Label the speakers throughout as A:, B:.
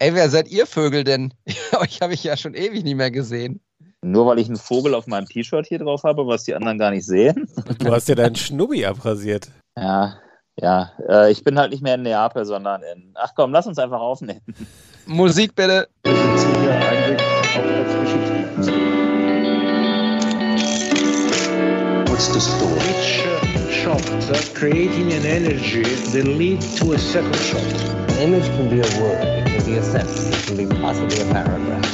A: Ey, wer seid ihr Vögel denn? Euch habe ich ja schon ewig nicht mehr gesehen.
B: Nur weil ich einen Vogel auf meinem T-Shirt hier drauf habe, was die anderen gar nicht sehen.
C: Du hast ja deinen Schnubbi abrasiert.
B: Ja, ja. Äh, ich bin halt nicht mehr in Neapel, sondern in. Ach komm, lass uns einfach aufnehmen.
A: Musik bitte. Wir sind hier eigentlich
D: auf das What's the story? Each shot creating an energy that lead to a second shot.
E: An image can be a word, be a sentence, it can be possibly a paragraph.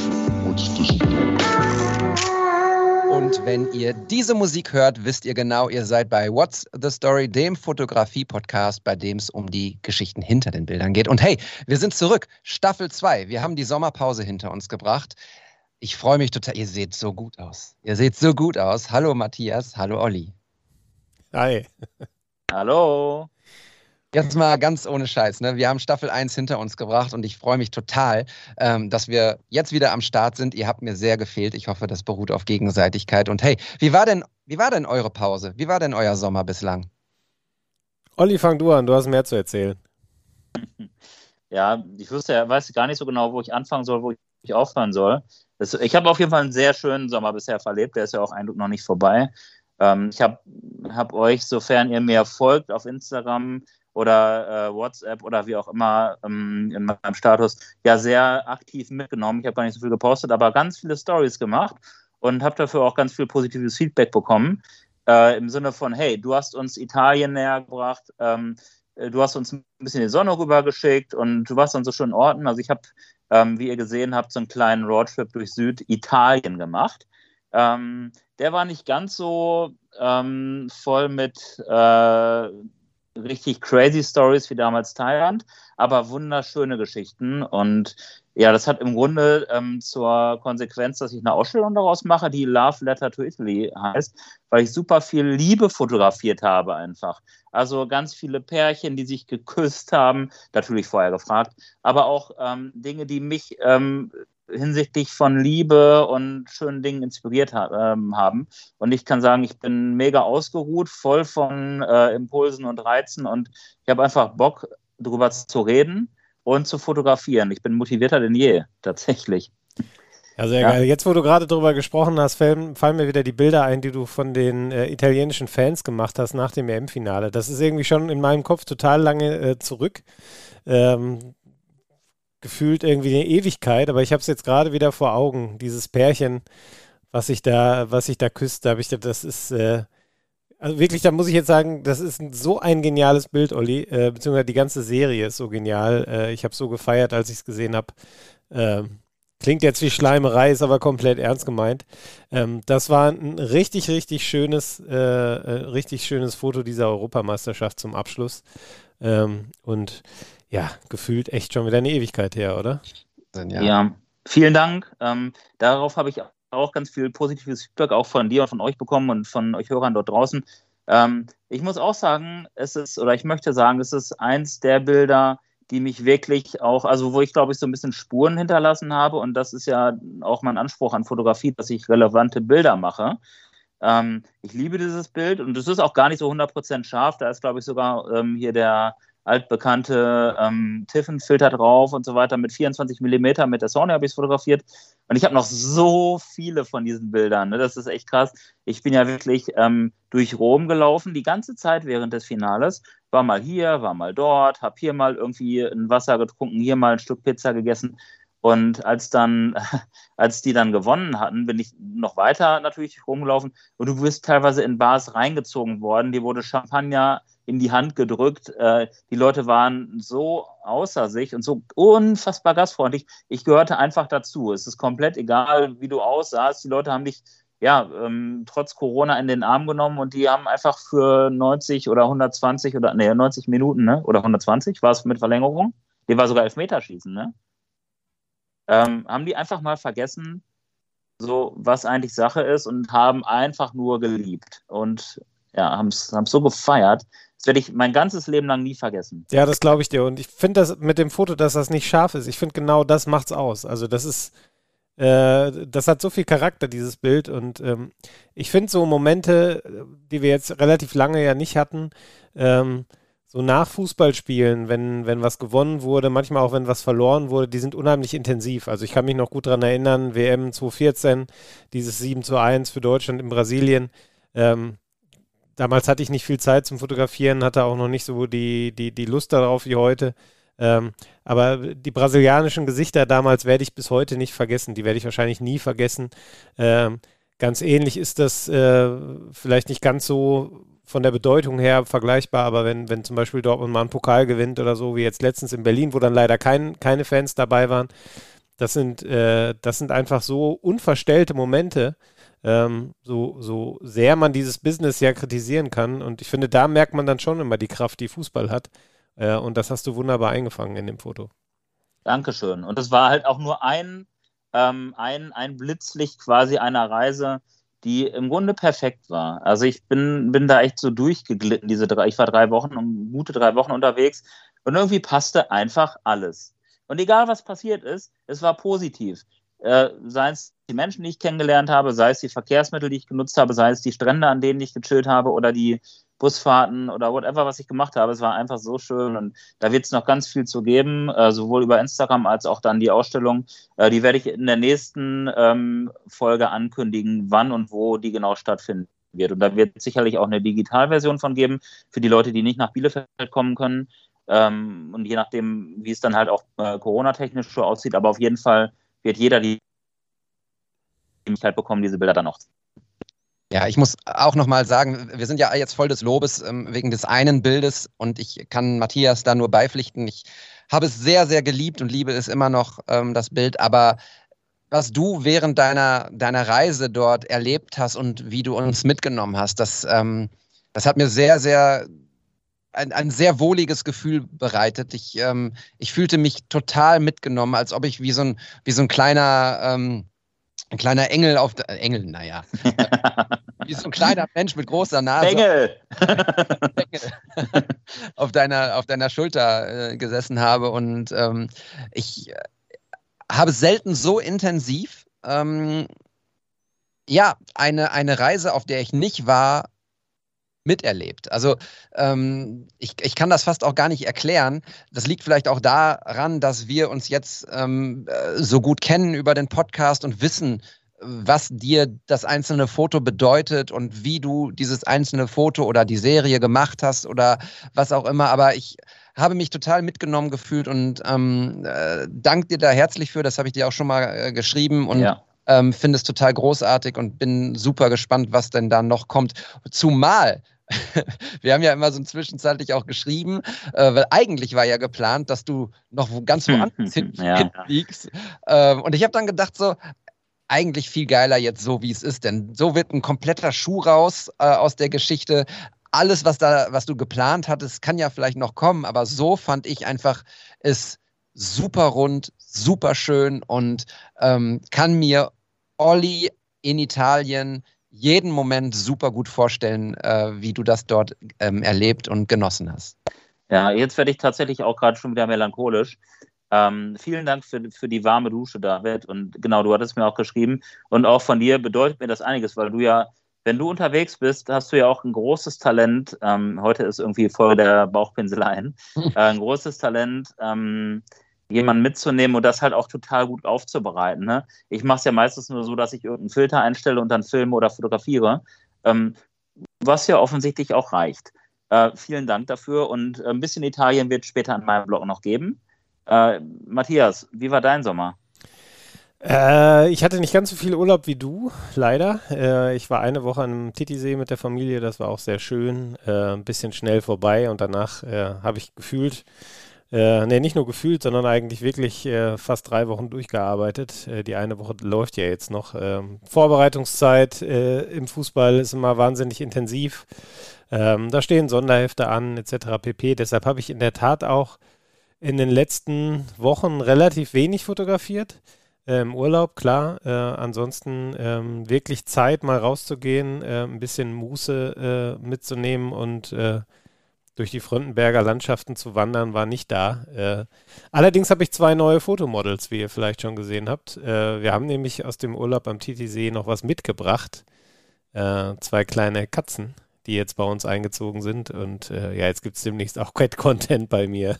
A: Und wenn ihr diese Musik hört, wisst ihr genau, ihr seid bei What's the Story, dem Fotografie-Podcast, bei dem es um die Geschichten hinter den Bildern geht. Und hey, wir sind zurück. Staffel 2. Wir haben die Sommerpause hinter uns gebracht. Ich freue mich total. Ihr seht so gut aus. Ihr seht so gut aus. Hallo Matthias, hallo Olli.
C: Hi.
B: Hallo.
A: Jetzt mal ganz ohne Scheiß. Ne? Wir haben Staffel 1 hinter uns gebracht und ich freue mich total, ähm, dass wir jetzt wieder am Start sind. Ihr habt mir sehr gefehlt. Ich hoffe, das beruht auf Gegenseitigkeit. Und hey, wie war denn, wie war denn eure Pause? Wie war denn euer Sommer bislang?
C: Olli, fang du an. Du hast mehr zu erzählen.
B: Ja, ich wüsste ja, weiß gar nicht so genau, wo ich anfangen soll, wo ich aufhören soll. Das, ich habe auf jeden Fall einen sehr schönen Sommer bisher verlebt. Der ist ja auch Eindruck noch nicht vorbei. Ähm, ich habe hab euch, sofern ihr mir folgt auf Instagram, oder äh, WhatsApp oder wie auch immer ähm, in meinem Status ja sehr aktiv mitgenommen. Ich habe gar nicht so viel gepostet, aber ganz viele Stories gemacht und habe dafür auch ganz viel positives Feedback bekommen. Äh, Im Sinne von, hey, du hast uns Italien näher gebracht, ähm, äh, du hast uns ein bisschen die Sonne rübergeschickt und du warst dann so schön in Orten. Also ich habe, ähm, wie ihr gesehen habt, so einen kleinen Roadtrip durch Süditalien gemacht. Ähm, der war nicht ganz so ähm, voll mit äh, richtig crazy Stories wie damals Thailand, aber wunderschöne Geschichten. Und ja, das hat im Grunde ähm, zur Konsequenz, dass ich eine Ausstellung daraus mache, die Love Letter to Italy heißt, weil ich super viel Liebe fotografiert habe einfach. Also ganz viele Pärchen, die sich geküsst haben, natürlich vorher gefragt, aber auch ähm, Dinge, die mich ähm, hinsichtlich von Liebe und schönen Dingen inspiriert ähm, haben. Und ich kann sagen, ich bin mega ausgeruht, voll von äh, Impulsen und Reizen und ich habe einfach Bock, darüber zu reden und zu fotografieren. Ich bin motivierter denn je, tatsächlich.
C: Ja, sehr ja. geil. Jetzt, wo du gerade darüber gesprochen hast, fallen, fallen, mir wieder die Bilder ein, die du von den äh, italienischen Fans gemacht hast nach dem EM-Finale. Das ist irgendwie schon in meinem Kopf total lange äh, zurück. Ähm, gefühlt irgendwie eine Ewigkeit, aber ich habe es jetzt gerade wieder vor Augen, dieses Pärchen, was sich da, was sich da küsst, da habe ich das ist, äh, also wirklich, da muss ich jetzt sagen, das ist so ein geniales Bild, Olli, äh, beziehungsweise die ganze Serie ist so genial. Äh, ich habe so gefeiert, als ich es gesehen habe. Ähm, klingt jetzt wie Schleimerei, ist aber komplett ernst gemeint. Ähm, das war ein richtig, richtig schönes, äh, äh, richtig schönes Foto dieser Europameisterschaft zum Abschluss. Ähm, und ja, gefühlt echt schon wieder eine Ewigkeit her, oder?
B: Ja, ja vielen Dank. Ähm, darauf habe ich auch ganz viel positives Feedback auch von dir und von euch bekommen und von euch Hörern dort draußen. Ähm, ich muss auch sagen, es ist, oder ich möchte sagen, es ist eins der Bilder, die mich wirklich auch, also wo ich glaube ich so ein bisschen Spuren hinterlassen habe und das ist ja auch mein Anspruch an Fotografie, dass ich relevante Bilder mache. Ähm, ich liebe dieses Bild und es ist auch gar nicht so 100% scharf, da ist glaube ich sogar ähm, hier der altbekannte ähm, Tiffen-Filter drauf und so weiter mit 24 mm mit der Sony habe ich es fotografiert. Und ich habe noch so viele von diesen Bildern. Ne? Das ist echt krass. Ich bin ja wirklich ähm, durch Rom gelaufen, die ganze Zeit während des Finales. War mal hier, war mal dort, habe hier mal irgendwie ein Wasser getrunken, hier mal ein Stück Pizza gegessen. Und als dann, als die dann gewonnen hatten, bin ich noch weiter natürlich rumgelaufen. Und du wirst teilweise in Bars reingezogen worden. Die wurde Champagner in die Hand gedrückt. Äh, die Leute waren so außer sich und so unfassbar gastfreundlich. Ich gehörte einfach dazu. Es ist komplett egal, wie du aussahst. Die Leute haben dich ja ähm, trotz Corona in den Arm genommen und die haben einfach für 90 oder 120 oder nee, 90 Minuten, ne? Oder 120 war es mit Verlängerung? Die war sogar Elfmeterschießen, ne? Ähm, haben die einfach mal vergessen, so was eigentlich Sache ist und haben einfach nur geliebt und ja, haben es so gefeiert. Das werde ich mein ganzes Leben lang nie vergessen.
C: Ja, das glaube ich dir. Und ich finde das mit dem Foto, dass das nicht scharf ist. Ich finde genau das macht's aus. Also das ist, äh, das hat so viel Charakter, dieses Bild. Und ähm, ich finde so Momente, die wir jetzt relativ lange ja nicht hatten, ähm, so nach Fußballspielen, wenn, wenn was gewonnen wurde, manchmal auch wenn was verloren wurde, die sind unheimlich intensiv. Also ich kann mich noch gut daran erinnern, WM 2014, dieses 7 zu 1 für Deutschland in Brasilien. Ähm, damals hatte ich nicht viel Zeit zum Fotografieren, hatte auch noch nicht so die, die, die Lust darauf wie heute. Ähm, aber die brasilianischen Gesichter damals werde ich bis heute nicht vergessen. Die werde ich wahrscheinlich nie vergessen. Ähm, ganz ähnlich ist das äh, vielleicht nicht ganz so von der Bedeutung her vergleichbar, aber wenn, wenn zum Beispiel Dortmund mal einen Pokal gewinnt oder so, wie jetzt letztens in Berlin, wo dann leider kein, keine Fans dabei waren, das sind, äh, das sind einfach so unverstellte Momente, ähm, so, so sehr man dieses Business ja kritisieren kann. Und ich finde, da merkt man dann schon immer die Kraft, die Fußball hat. Äh, und das hast du wunderbar eingefangen in dem Foto.
B: Dankeschön. Und es war halt auch nur ein, ähm, ein, ein Blitzlicht quasi einer Reise, die im Grunde perfekt war. Also ich bin, bin da echt so durchgeglitten, diese drei, ich war drei Wochen, gute drei Wochen unterwegs und irgendwie passte einfach alles. Und egal was passiert ist, es war positiv. Äh, sei es die Menschen, die ich kennengelernt habe, sei es die Verkehrsmittel, die ich genutzt habe, sei es die Strände, an denen ich gechillt habe oder die Busfahrten oder whatever, was ich gemacht habe. Es war einfach so schön und da wird es noch ganz viel zu geben, äh, sowohl über Instagram als auch dann die Ausstellung. Äh, die werde ich in der nächsten ähm, Folge ankündigen, wann und wo die genau stattfinden wird. Und da wird es sicherlich auch eine Digitalversion von geben für die Leute, die nicht nach Bielefeld kommen können. Ähm, und je nachdem, wie es dann halt auch äh, Corona-technisch so aussieht, aber auf jeden Fall wird jeder die Möglichkeit bekommen, diese Bilder dann auch zu
A: ja, ich muss auch nochmal sagen, wir sind ja jetzt voll des Lobes ähm, wegen des einen Bildes und ich kann Matthias da nur beipflichten. Ich habe es sehr, sehr geliebt und liebe es immer noch, ähm, das Bild, aber was du während deiner, deiner Reise dort erlebt hast und wie du uns mitgenommen hast, das, ähm, das hat mir sehr, sehr ein, ein sehr wohliges Gefühl bereitet. Ich, ähm, ich fühlte mich total mitgenommen, als ob ich wie so ein, wie so ein kleiner ähm, ein kleiner Engel auf der, äh, Engel, naja. Wie so ein kleiner Mensch mit großer Nase.
B: Engel!
A: auf, deiner, auf deiner Schulter äh, gesessen habe. Und ähm, ich äh, habe selten so intensiv ähm, ja, eine, eine Reise, auf der ich nicht war, miterlebt. Also ähm, ich, ich kann das fast auch gar nicht erklären. Das liegt vielleicht auch daran, dass wir uns jetzt ähm, äh, so gut kennen über den Podcast und wissen, was dir das einzelne Foto bedeutet und wie du dieses einzelne Foto oder die Serie gemacht hast oder was auch immer. Aber ich habe mich total mitgenommen gefühlt und ähm, äh, danke dir da herzlich für. Das habe ich dir auch schon mal äh, geschrieben und ja. ähm, finde es total großartig und bin super gespannt, was denn da noch kommt. Zumal wir haben ja immer so zwischenzeitlich auch geschrieben, äh, weil eigentlich war ja geplant, dass du noch ganz woanders hin, ja. fliegst. Ähm, und ich habe dann gedacht, so, eigentlich viel geiler jetzt so, wie es ist, denn so wird ein kompletter Schuh raus äh, aus der Geschichte. Alles, was da, was du geplant hattest, kann ja vielleicht noch kommen, aber so fand ich einfach es super rund, super schön und ähm, kann mir Olli in Italien jeden Moment super gut vorstellen, äh, wie du das dort ähm, erlebt und genossen hast.
B: Ja, jetzt werde ich tatsächlich auch gerade schon wieder melancholisch. Ähm, vielen Dank für, für die warme Dusche, David. Und genau, du hattest mir auch geschrieben. Und auch von dir bedeutet mir das einiges, weil du ja, wenn du unterwegs bist, hast du ja auch ein großes Talent. Ähm, heute ist irgendwie Folge der Bauchpinseleien. äh, ein großes Talent, ähm, jemanden mitzunehmen und das halt auch total gut aufzubereiten. Ne? Ich mache es ja meistens nur so, dass ich irgendeinen Filter einstelle und dann filme oder fotografiere, ähm, was ja offensichtlich auch reicht. Äh, vielen Dank dafür und ein bisschen Italien wird später an meinem Blog noch geben. Äh, Matthias, wie war dein Sommer?
C: Äh, ich hatte nicht ganz so viel Urlaub wie du, leider. Äh, ich war eine Woche am Titisee mit der Familie, das war auch sehr schön. Äh, ein bisschen schnell vorbei und danach äh, habe ich gefühlt, äh, nee, nicht nur gefühlt, sondern eigentlich wirklich äh, fast drei Wochen durchgearbeitet. Äh, die eine Woche läuft ja jetzt noch. Ähm, Vorbereitungszeit äh, im Fußball ist immer wahnsinnig intensiv. Ähm, da stehen Sonderhefte an, etc. pp. Deshalb habe ich in der Tat auch in den letzten Wochen relativ wenig fotografiert. Äh, Im Urlaub, klar. Äh, ansonsten ähm, wirklich Zeit, mal rauszugehen, ein bisschen Muße mitzunehmen und durch die Frontenberger Landschaften zu wandern, war nicht da. Äh, allerdings habe ich zwei neue Fotomodels, wie ihr vielleicht schon gesehen habt. Äh, wir haben nämlich aus dem Urlaub am Titisee noch was mitgebracht. Äh, zwei kleine Katzen, die jetzt bei uns eingezogen sind. Und äh, ja, jetzt gibt es demnächst auch Cat-Content bei mir.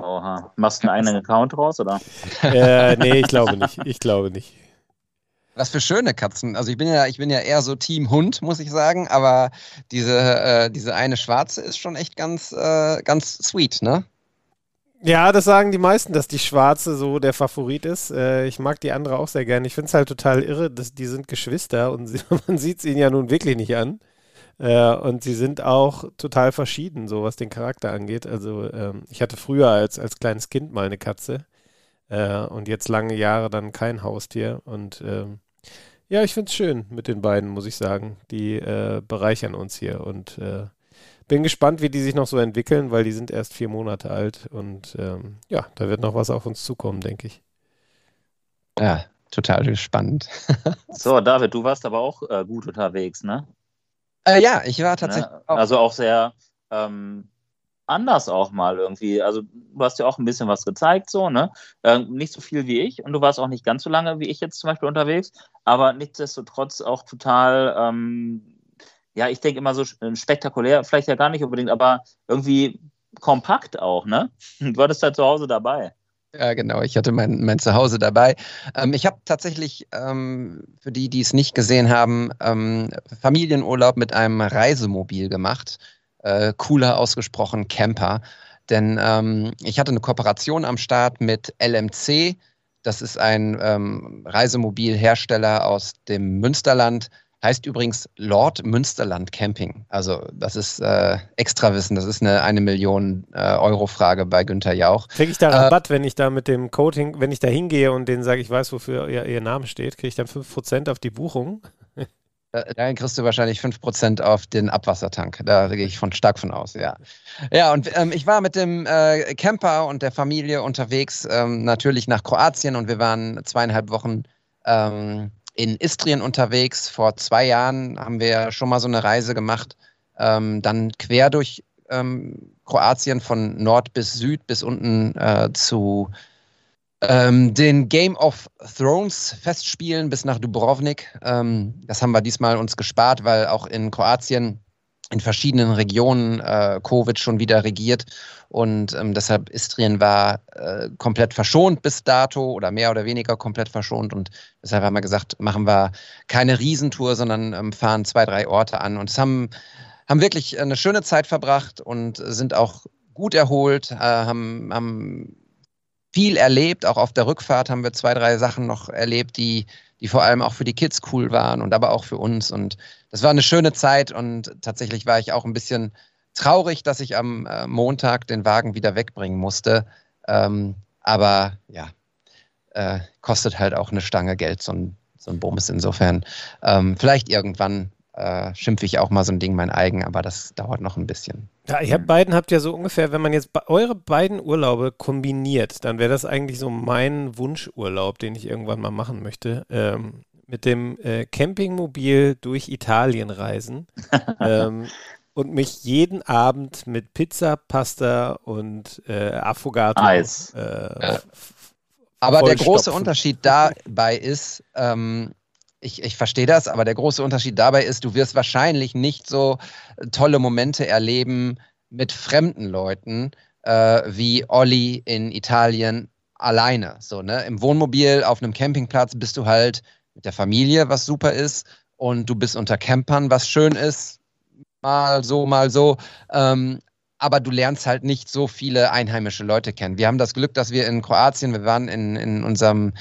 B: Oha. Machst du einen eigenen Account raus, oder?
C: äh, nee, ich glaube nicht. Ich glaube nicht.
A: Was für schöne Katzen. Also ich bin ja, ich bin ja eher so Team Hund, muss ich sagen, aber diese, äh, diese eine schwarze ist schon echt ganz, äh, ganz sweet, ne?
C: Ja, das sagen die meisten, dass die schwarze so der Favorit ist. Äh, ich mag die andere auch sehr gerne. Ich finde es halt total irre, dass die sind Geschwister und sie, man sieht es ihnen ja nun wirklich nicht an. Äh, und sie sind auch total verschieden, so was den Charakter angeht. Also ähm, ich hatte früher als, als kleines Kind mal eine Katze äh, und jetzt lange Jahre dann kein Haustier. Und ähm, ja, ich finde es schön mit den beiden, muss ich sagen. Die äh, bereichern uns hier und äh, bin gespannt, wie die sich noch so entwickeln, weil die sind erst vier Monate alt und ähm, ja, da wird noch was auf uns zukommen, denke ich.
A: Ja, total spannend.
B: so, David, du warst aber auch äh, gut unterwegs, ne?
A: Äh, ja, ich war tatsächlich.
B: Ne? Auch. Also auch sehr ähm, anders auch mal irgendwie. Also du hast ja auch ein bisschen was gezeigt, so, ne? Äh, nicht so viel wie ich und du warst auch nicht ganz so lange wie ich jetzt zum Beispiel unterwegs, aber nichtsdestotrotz auch total, ähm, ja, ich denke immer so äh, spektakulär, vielleicht ja gar nicht unbedingt, aber irgendwie kompakt auch, ne? Du hattest halt zu Hause dabei.
A: Ja, genau. Ich hatte mein, mein Zuhause dabei. Ähm, ich habe tatsächlich, ähm, für die, die es nicht gesehen haben, ähm, Familienurlaub mit einem Reisemobil gemacht. Äh, cooler ausgesprochen Camper. Denn ähm, ich hatte eine Kooperation am Start mit LMC. Das ist ein ähm, Reisemobilhersteller aus dem Münsterland, Heißt übrigens Lord Münsterland Camping. Also das ist äh, Extrawissen. Das ist eine eine Million äh, Euro Frage bei Günther Jauch.
C: Kriege ich da Rabatt, äh, wenn ich da mit dem Code, wenn ich da hingehe und denen sage, ich weiß, wofür ihr, ihr Name steht, kriege ich dann 5% auf die Buchung?
A: Äh, dann kriegst du wahrscheinlich 5% auf den Abwassertank. Da gehe ich von stark von aus, ja. Ja, und ähm, ich war mit dem äh, Camper und der Familie unterwegs, ähm, natürlich nach Kroatien und wir waren zweieinhalb Wochen ähm, in Istrien unterwegs. Vor zwei Jahren haben wir schon mal so eine Reise gemacht, ähm, dann quer durch ähm, Kroatien von Nord bis Süd bis unten äh, zu ähm, den Game of Thrones Festspielen bis nach Dubrovnik. Ähm, das haben wir diesmal uns gespart, weil auch in Kroatien in verschiedenen Regionen äh, Covid schon wieder regiert. Und ähm, deshalb Istrien war äh, komplett verschont bis dato oder mehr oder weniger komplett verschont. Und deshalb haben wir gesagt, machen wir keine Riesentour, sondern ähm, fahren zwei, drei Orte an. Und es haben, haben wirklich eine schöne Zeit verbracht und sind auch gut erholt, äh, haben, haben viel erlebt, auch auf der Rückfahrt haben wir zwei, drei Sachen noch erlebt, die die vor allem auch für die Kids cool waren und aber auch für uns. Und das war eine schöne Zeit und tatsächlich war ich auch ein bisschen traurig, dass ich am äh, Montag den Wagen wieder wegbringen musste. Ähm, aber ja, äh, kostet halt auch eine Stange Geld, so ein, so ein Bums. Insofern, ähm, vielleicht irgendwann äh, schimpfe ich auch mal so ein Ding mein eigen, aber das dauert noch ein bisschen.
C: Ja, ihr habt beiden habt ja so ungefähr, wenn man jetzt eure beiden Urlaube kombiniert, dann wäre das eigentlich so mein Wunschurlaub, den ich irgendwann mal machen möchte. Ähm, mit dem äh, Campingmobil durch Italien reisen ähm, und mich jeden Abend mit Pizza, Pasta und äh, Affogato
B: Eis.
C: Äh,
A: Aber der große Unterschied dabei ist, ähm, ich, ich verstehe das, aber der große Unterschied dabei ist, du wirst wahrscheinlich nicht so äh, tolle Momente erleben mit fremden Leuten äh, wie Olli in Italien alleine. So, ne? Im Wohnmobil auf einem Campingplatz bist du halt mit der Familie, was super ist, und du bist unter Campern, was schön ist, mal so, mal so. Ähm, aber du lernst halt nicht so viele einheimische Leute kennen. Wir haben das Glück, dass wir in Kroatien, wir waren in, in unserem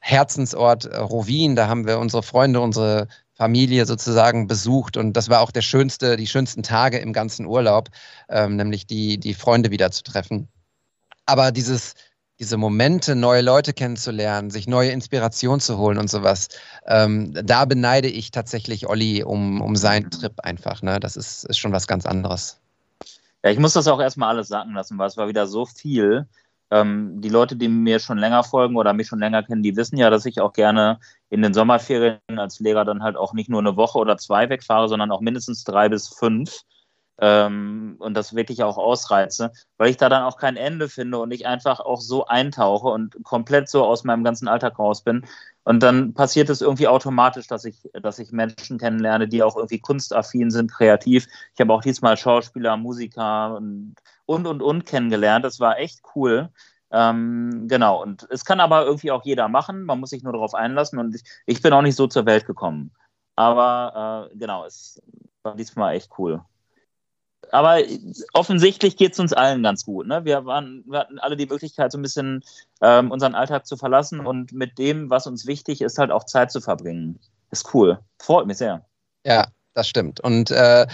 A: Herzensort äh, Rovin, da haben wir unsere Freunde, unsere Familie sozusagen besucht und das war auch der schönste, die schönsten Tage im ganzen Urlaub, ähm, nämlich die, die Freunde wieder zu treffen. Aber dieses, diese Momente, neue Leute kennenzulernen, sich neue Inspiration zu holen und sowas, ähm, da beneide ich tatsächlich Olli um, um seinen Trip einfach. Ne? Das ist, ist schon was ganz anderes.
B: Ja, ich muss das auch erstmal alles sagen lassen, weil es war wieder so viel. Ähm, die Leute, die mir schon länger folgen oder mich schon länger kennen, die wissen ja, dass ich auch gerne in den Sommerferien als Lehrer dann halt auch nicht nur eine Woche oder zwei wegfahre, sondern auch mindestens drei bis fünf. ähm, und das wirklich auch ausreize, weil ich da dann auch kein Ende finde und ich einfach auch so eintauche und komplett so aus meinem ganzen Alltag raus bin. Und dann passiert es irgendwie automatisch, dass ich, dass ich Menschen kennenlerne, die auch irgendwie kunstaffin sind, kreativ. Ich habe auch diesmal Schauspieler, Musiker und, und, und, und kennengelernt. Das war echt cool. Ähm, genau, und es kann aber irgendwie auch jeder machen. Man muss sich nur darauf einlassen und ich, ich bin auch nicht so zur Welt gekommen. Aber äh, genau, es war diesmal echt cool aber offensichtlich geht es uns allen ganz gut. Ne? Wir, waren, wir hatten alle die Möglichkeit, so ein bisschen ähm, unseren Alltag zu verlassen und mit dem, was uns wichtig ist, halt auch Zeit zu verbringen. Ist cool. Freut mich sehr.
A: Ja, das stimmt. Und äh,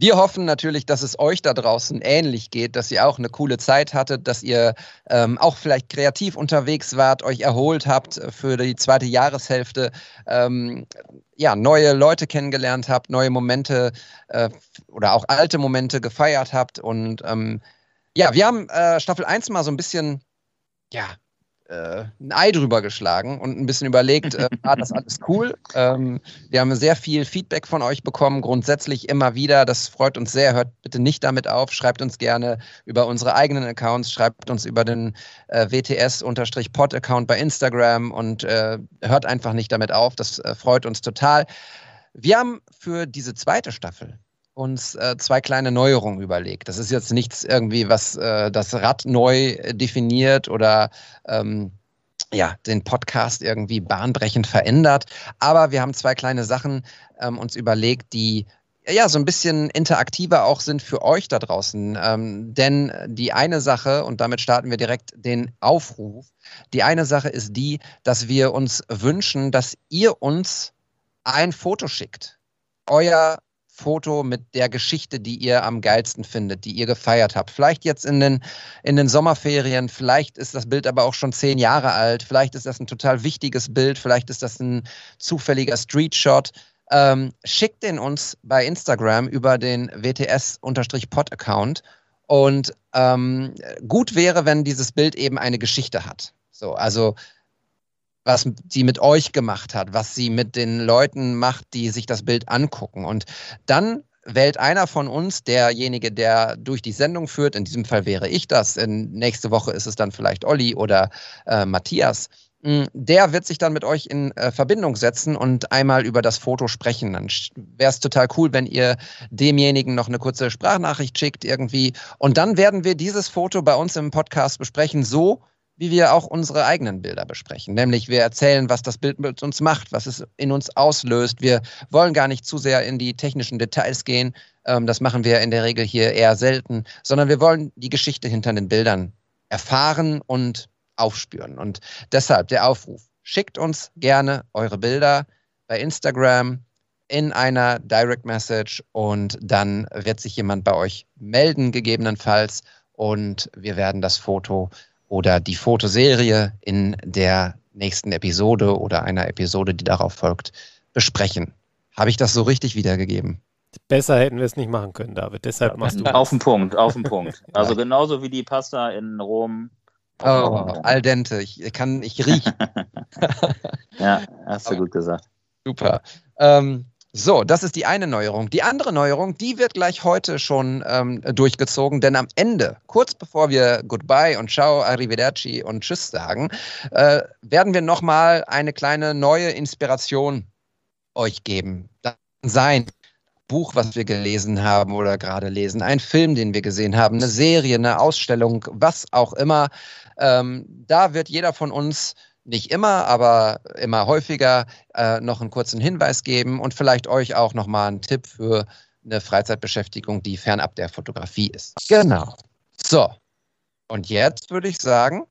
A: wir hoffen natürlich, dass es euch da draußen ähnlich geht, dass ihr auch eine coole Zeit hattet, dass ihr ähm, auch vielleicht kreativ unterwegs wart, euch erholt habt für die zweite Jahreshälfte, ähm, ja, neue Leute kennengelernt habt, neue Momente äh, oder auch alte Momente gefeiert habt. Und ähm, ja, wir haben äh, Staffel 1 mal so ein bisschen ja, äh, ein Ei drüber geschlagen und ein bisschen überlegt, äh, war das alles cool? Ähm, wir haben sehr viel Feedback von euch bekommen, grundsätzlich immer wieder. Das freut uns sehr. Hört bitte nicht damit auf. Schreibt uns gerne über unsere eigenen Accounts, schreibt uns über den äh, WTS-Pod-Account bei Instagram und äh, hört einfach nicht damit auf. Das äh, freut uns total. Wir haben für diese zweite Staffel uns äh, zwei kleine Neuerungen überlegt. Das ist jetzt nichts irgendwie, was äh, das Rad neu definiert oder ähm, ja, den Podcast irgendwie bahnbrechend verändert. Aber wir haben zwei kleine Sachen ähm, uns überlegt, die ja, so ein bisschen interaktiver auch sind für euch da draußen. Ähm, denn die eine Sache, und damit starten wir direkt den Aufruf, die eine Sache ist die, dass wir uns wünschen, dass ihr uns ein Foto schickt. Euer Foto mit der Geschichte, die ihr am geilsten findet, die ihr gefeiert habt. Vielleicht jetzt in den, in den Sommerferien, vielleicht ist das Bild aber auch schon zehn Jahre alt, vielleicht ist das ein total wichtiges Bild, vielleicht ist das ein zufälliger Streetshot. Ähm, schickt den uns bei Instagram über den WTS-Pod-Account. Und ähm, gut wäre, wenn dieses Bild eben eine Geschichte hat. So, also was sie mit euch gemacht hat, was sie mit den Leuten macht, die sich das Bild angucken. Und dann wählt einer von uns, derjenige, der durch die Sendung führt, in diesem Fall wäre ich das, in, nächste Woche ist es dann vielleicht Olli oder äh, Matthias, hm, der wird sich dann mit euch in äh, Verbindung setzen und einmal über das Foto sprechen. Dann wäre es total cool, wenn ihr demjenigen noch eine kurze Sprachnachricht schickt irgendwie. Und dann werden wir dieses Foto bei uns im Podcast besprechen, so wie wir auch unsere eigenen Bilder besprechen. Nämlich wir erzählen, was das Bild mit uns macht, was es in uns auslöst. Wir wollen gar nicht zu sehr in die technischen Details gehen. Ähm, das machen wir in der Regel hier eher selten, sondern wir wollen die Geschichte hinter den Bildern erfahren und aufspüren. Und deshalb der Aufruf. Schickt uns gerne eure Bilder bei Instagram in einer Direct Message und dann wird sich jemand bei euch melden, gegebenenfalls. Und wir werden das Foto oder die Fotoserie in der nächsten Episode oder einer Episode, die darauf folgt, besprechen. Habe ich das so richtig wiedergegeben?
C: Besser hätten wir es nicht machen können, David. Deshalb machst du.
B: Auf den Punkt, auf den Punkt. Also genauso wie die Pasta in Rom.
A: Oh, al dente. Ich kann, ich rieche.
B: ja, hast du gut gesagt.
A: Super. Ähm, so, das ist die eine Neuerung. Die andere Neuerung, die wird gleich heute schon ähm, durchgezogen, denn am Ende, kurz bevor wir Goodbye und Ciao, Arrivederci und Tschüss sagen, äh, werden wir nochmal eine kleine neue Inspiration euch geben. Das sein Buch, was wir gelesen haben oder gerade lesen, ein Film, den wir gesehen haben, eine Serie, eine Ausstellung, was auch immer. Ähm, da wird jeder von uns nicht immer, aber immer häufiger äh, noch einen kurzen Hinweis geben und vielleicht euch auch nochmal einen Tipp für eine Freizeitbeschäftigung, die fernab der Fotografie ist. Genau. So. Und jetzt würde ich sagen,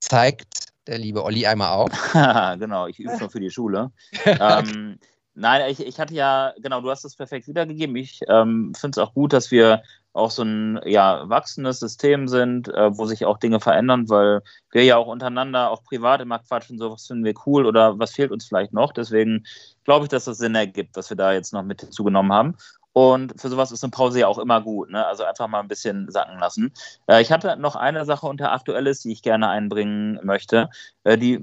A: zeigt der liebe Olli einmal auf.
B: genau, ich übe nur für die Schule. ähm, nein, ich, ich hatte ja, genau, du hast es perfekt wiedergegeben. Ich ähm, finde es auch gut, dass wir auch so ein ja, wachsendes System sind, äh, wo sich auch Dinge verändern, weil wir ja auch untereinander, auch privat immer quatschen, so was finden wir cool oder was fehlt uns vielleicht noch. Deswegen glaube ich, dass das Sinn ergibt, was wir da jetzt noch mit hinzugenommen haben. Und für sowas ist eine Pause ja auch immer gut. Ne? Also einfach mal ein bisschen sacken lassen. Äh, ich hatte noch eine Sache unter Aktuelles, die ich gerne einbringen möchte, äh, die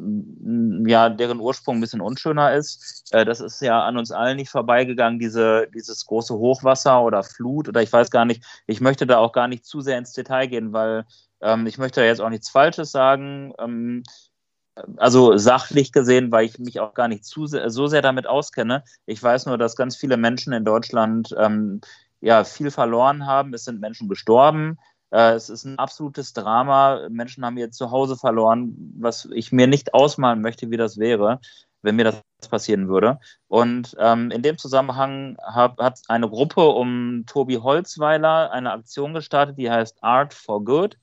B: ja deren Ursprung ein bisschen unschöner ist. Äh, das ist ja an uns allen nicht vorbeigegangen, diese, dieses große Hochwasser oder Flut oder ich weiß gar nicht. Ich möchte da auch gar nicht zu sehr ins Detail gehen, weil ähm, ich möchte jetzt auch nichts Falsches sagen. Ähm, also sachlich gesehen, weil ich mich auch gar nicht zu so sehr damit auskenne. Ich weiß nur, dass ganz viele Menschen in Deutschland ähm, ja viel verloren haben. Es sind Menschen gestorben. Äh, es ist ein absolutes Drama. Menschen haben ihr Zuhause verloren, was ich mir nicht ausmalen möchte, wie das wäre, wenn mir das passieren würde. Und ähm, in dem Zusammenhang hab, hat eine Gruppe um Tobi Holzweiler eine Aktion gestartet, die heißt Art for Good.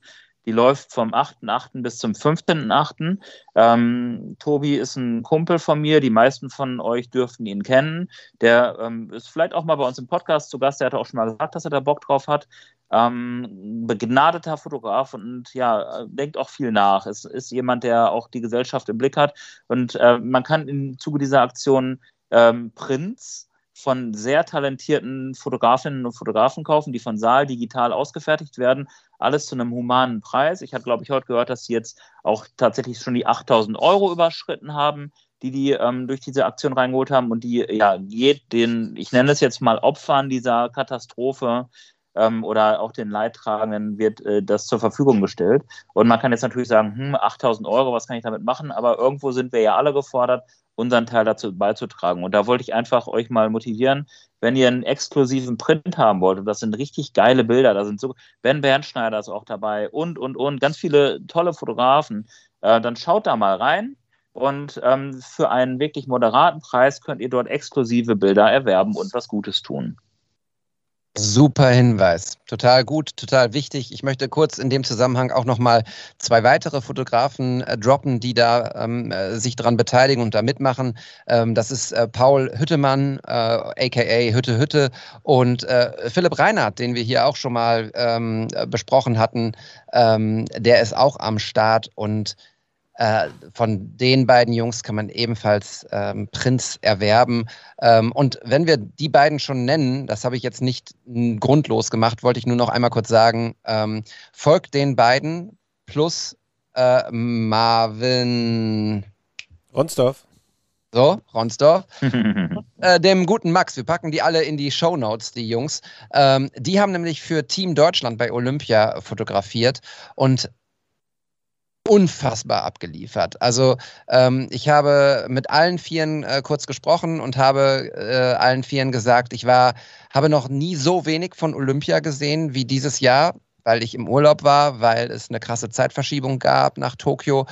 B: Die läuft vom 8.8. bis zum 15.8. Ähm, Tobi ist ein Kumpel von mir. Die meisten von euch dürften ihn kennen. Der ähm, ist vielleicht auch mal bei uns im Podcast zu Gast. Der hat auch schon mal gesagt, dass er da Bock drauf hat. Ähm, begnadeter Fotograf und ja, denkt auch viel nach. Es ist jemand, der auch die Gesellschaft im Blick hat. Und äh, man kann im Zuge dieser Aktion ähm, Prinz von sehr talentierten Fotografinnen und Fotografen kaufen, die von Saal digital ausgefertigt werden. Alles zu einem humanen Preis. Ich habe, glaube ich, heute gehört, dass sie jetzt auch tatsächlich schon die 8000 Euro überschritten haben, die die ähm, durch diese Aktion reingeholt haben und die ja geht den, ich nenne es jetzt mal Opfern dieser Katastrophe ähm, oder auch den Leidtragenden wird äh, das zur Verfügung gestellt. Und man kann jetzt natürlich sagen, hm, 8000 Euro, was kann ich damit machen? Aber irgendwo sind wir ja alle gefordert, unseren Teil dazu beizutragen. Und da wollte ich einfach euch mal motivieren, wenn ihr einen exklusiven Print haben wollt, und das sind richtig geile Bilder, da sind so, Ben Bernschneider ist auch dabei und, und, und, ganz viele tolle Fotografen, äh, dann schaut da mal rein. Und ähm, für einen wirklich moderaten Preis könnt ihr dort exklusive Bilder erwerben und was Gutes tun.
A: Super Hinweis. Total gut, total wichtig. Ich möchte kurz in dem Zusammenhang auch nochmal zwei weitere Fotografen äh, droppen, die da ähm, äh, sich daran beteiligen und da mitmachen. Ähm, das ist äh, Paul Hüttemann, äh, aka Hütte Hütte, und äh, Philipp Reinhardt, den wir hier auch schon mal ähm, besprochen hatten. Ähm, der ist auch am Start und äh, von den beiden Jungs kann man ebenfalls ähm, Prinz erwerben. Ähm, und wenn wir die beiden schon nennen, das habe ich jetzt nicht grundlos gemacht, wollte ich nur noch einmal kurz sagen, ähm, folgt den beiden plus äh, Marvin
C: Ronsdorf.
A: So, Ronsdorf. äh, dem guten Max. Wir packen die alle in die Show Notes, die Jungs. Ähm, die haben nämlich für Team Deutschland bei Olympia fotografiert und unfassbar abgeliefert. Also ähm, ich habe mit allen Vieren äh, kurz gesprochen und habe äh, allen Vieren gesagt, ich war, habe noch nie so wenig von Olympia gesehen wie dieses Jahr, weil ich im Urlaub war, weil es eine krasse Zeitverschiebung gab nach Tokio.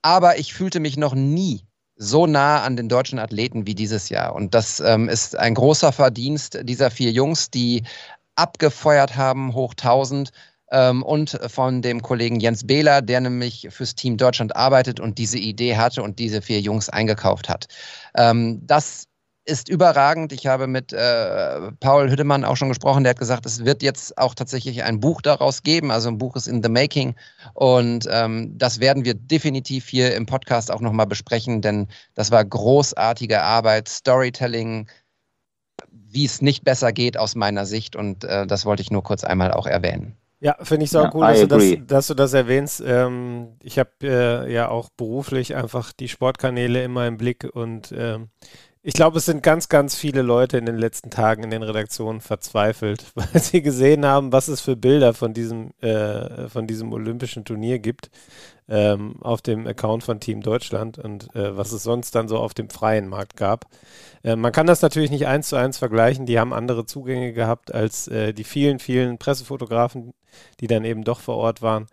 A: Aber ich fühlte mich noch nie so nah an den deutschen Athleten wie dieses Jahr. Und das ähm, ist ein großer Verdienst dieser vier Jungs, die abgefeuert haben, hoch 1000 ähm, und von dem Kollegen Jens Behler, der nämlich fürs Team Deutschland arbeitet und diese Idee hatte und diese vier Jungs eingekauft hat. Ähm, das ist überragend. Ich habe mit äh, Paul Hüdemann auch schon gesprochen. Der hat gesagt, es wird jetzt auch tatsächlich ein Buch daraus geben. Also ein Buch ist in the making. Und ähm, das werden wir definitiv hier im Podcast auch nochmal besprechen, denn das war großartige Arbeit, Storytelling, wie es nicht besser geht aus meiner Sicht. Und äh, das wollte ich nur kurz einmal auch erwähnen.
C: Ja, finde ich so ja, cool, dass du, das, dass du, das, erwähnst. Ähm, ich habe äh, ja auch beruflich einfach die Sportkanäle immer im Blick und ähm, ich glaube, es sind ganz, ganz viele Leute in den letzten Tagen in den Redaktionen verzweifelt, weil sie gesehen haben, was es für Bilder von diesem, äh, von diesem olympischen Turnier gibt ähm, auf dem Account von Team Deutschland und äh, was es sonst dann so auf dem freien Markt gab. Äh, man kann das natürlich nicht eins zu eins vergleichen. Die haben andere Zugänge gehabt als äh, die vielen, vielen Pressefotografen, die dann eben doch vor Ort waren.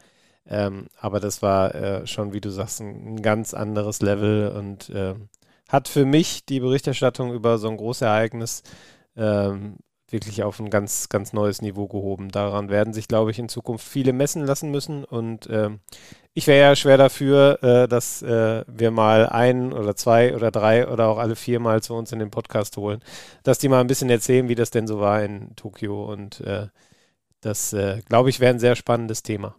C: Ähm, aber das war äh, schon, wie du sagst, ein, ein ganz anderes Level und ähm, hat für mich die Berichterstattung über so ein Großereignis ähm, wirklich auf ein ganz, ganz neues Niveau gehoben. Daran werden sich, glaube ich, in Zukunft viele messen lassen müssen. Und ähm, ich wäre ja schwer dafür, äh, dass äh, wir mal ein oder zwei oder drei oder auch alle vier mal zu uns in den Podcast holen, dass die mal ein bisschen erzählen, wie das denn so war in Tokio. Und äh, das, äh, glaube ich, wäre ein sehr spannendes Thema.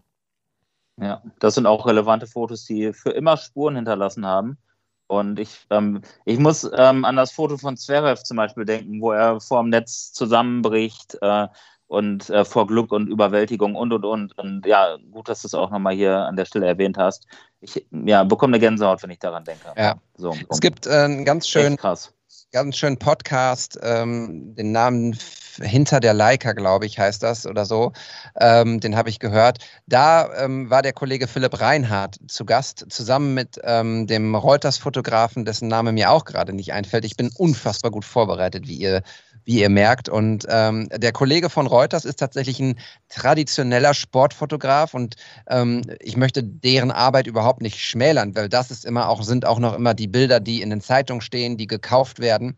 B: Ja, das sind auch relevante Fotos, die für immer Spuren hinterlassen haben. Und ich, ähm, ich muss ähm, an das Foto von Zverev zum Beispiel denken, wo er vor dem Netz zusammenbricht äh, und äh, vor Glück und Überwältigung und und und. Und ja, gut, dass du es auch nochmal hier an der Stelle erwähnt hast. Ich ja, bekomme eine Gänsehaut, wenn ich daran denke.
A: Ja.
B: So,
A: es gibt äh, einen ganz schön,
B: krass.
A: ganz schönen Podcast, ähm, den Namen hinter der Leica, glaube ich, heißt das oder so. Ähm, den habe ich gehört. Da ähm, war der Kollege Philipp Reinhardt zu Gast, zusammen mit ähm, dem Reuters-Fotografen, dessen Name mir auch gerade nicht einfällt. Ich bin unfassbar gut vorbereitet, wie ihr wie ihr merkt. Und ähm, der Kollege von Reuters ist tatsächlich ein traditioneller Sportfotograf und ähm, ich möchte deren Arbeit überhaupt nicht schmälern, weil das ist immer auch, sind auch noch immer die Bilder, die in den Zeitungen stehen, die gekauft werden.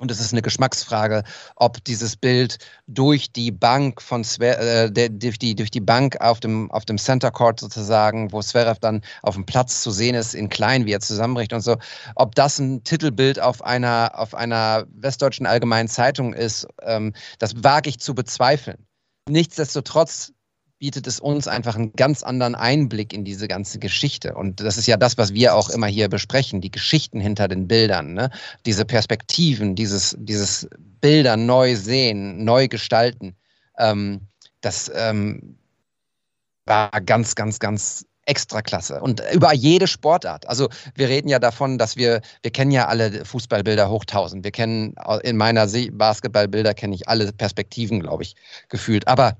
A: Und es ist eine Geschmacksfrage, ob dieses Bild durch die Bank von Zver äh, durch, die, durch die Bank auf dem, auf dem Center Court sozusagen, wo Zverev dann auf dem Platz zu sehen ist, in klein, wie er zusammenbricht und so, ob das ein Titelbild auf einer, auf einer westdeutschen allgemeinen Zeitung ist, ähm, das wage ich zu bezweifeln. Nichtsdestotrotz bietet es uns einfach einen ganz anderen Einblick in diese ganze Geschichte. Und das ist ja das, was wir auch immer hier besprechen, die Geschichten hinter den Bildern, ne? diese Perspektiven, dieses, dieses Bilder neu sehen, neu gestalten. Ähm, das ähm, war ganz, ganz, ganz extra klasse und über jede Sportart. Also wir reden ja davon, dass wir, wir kennen ja alle Fußballbilder hoch tausend. Wir kennen in meiner Basketballbilder kenne ich alle Perspektiven, glaube ich, gefühlt. Aber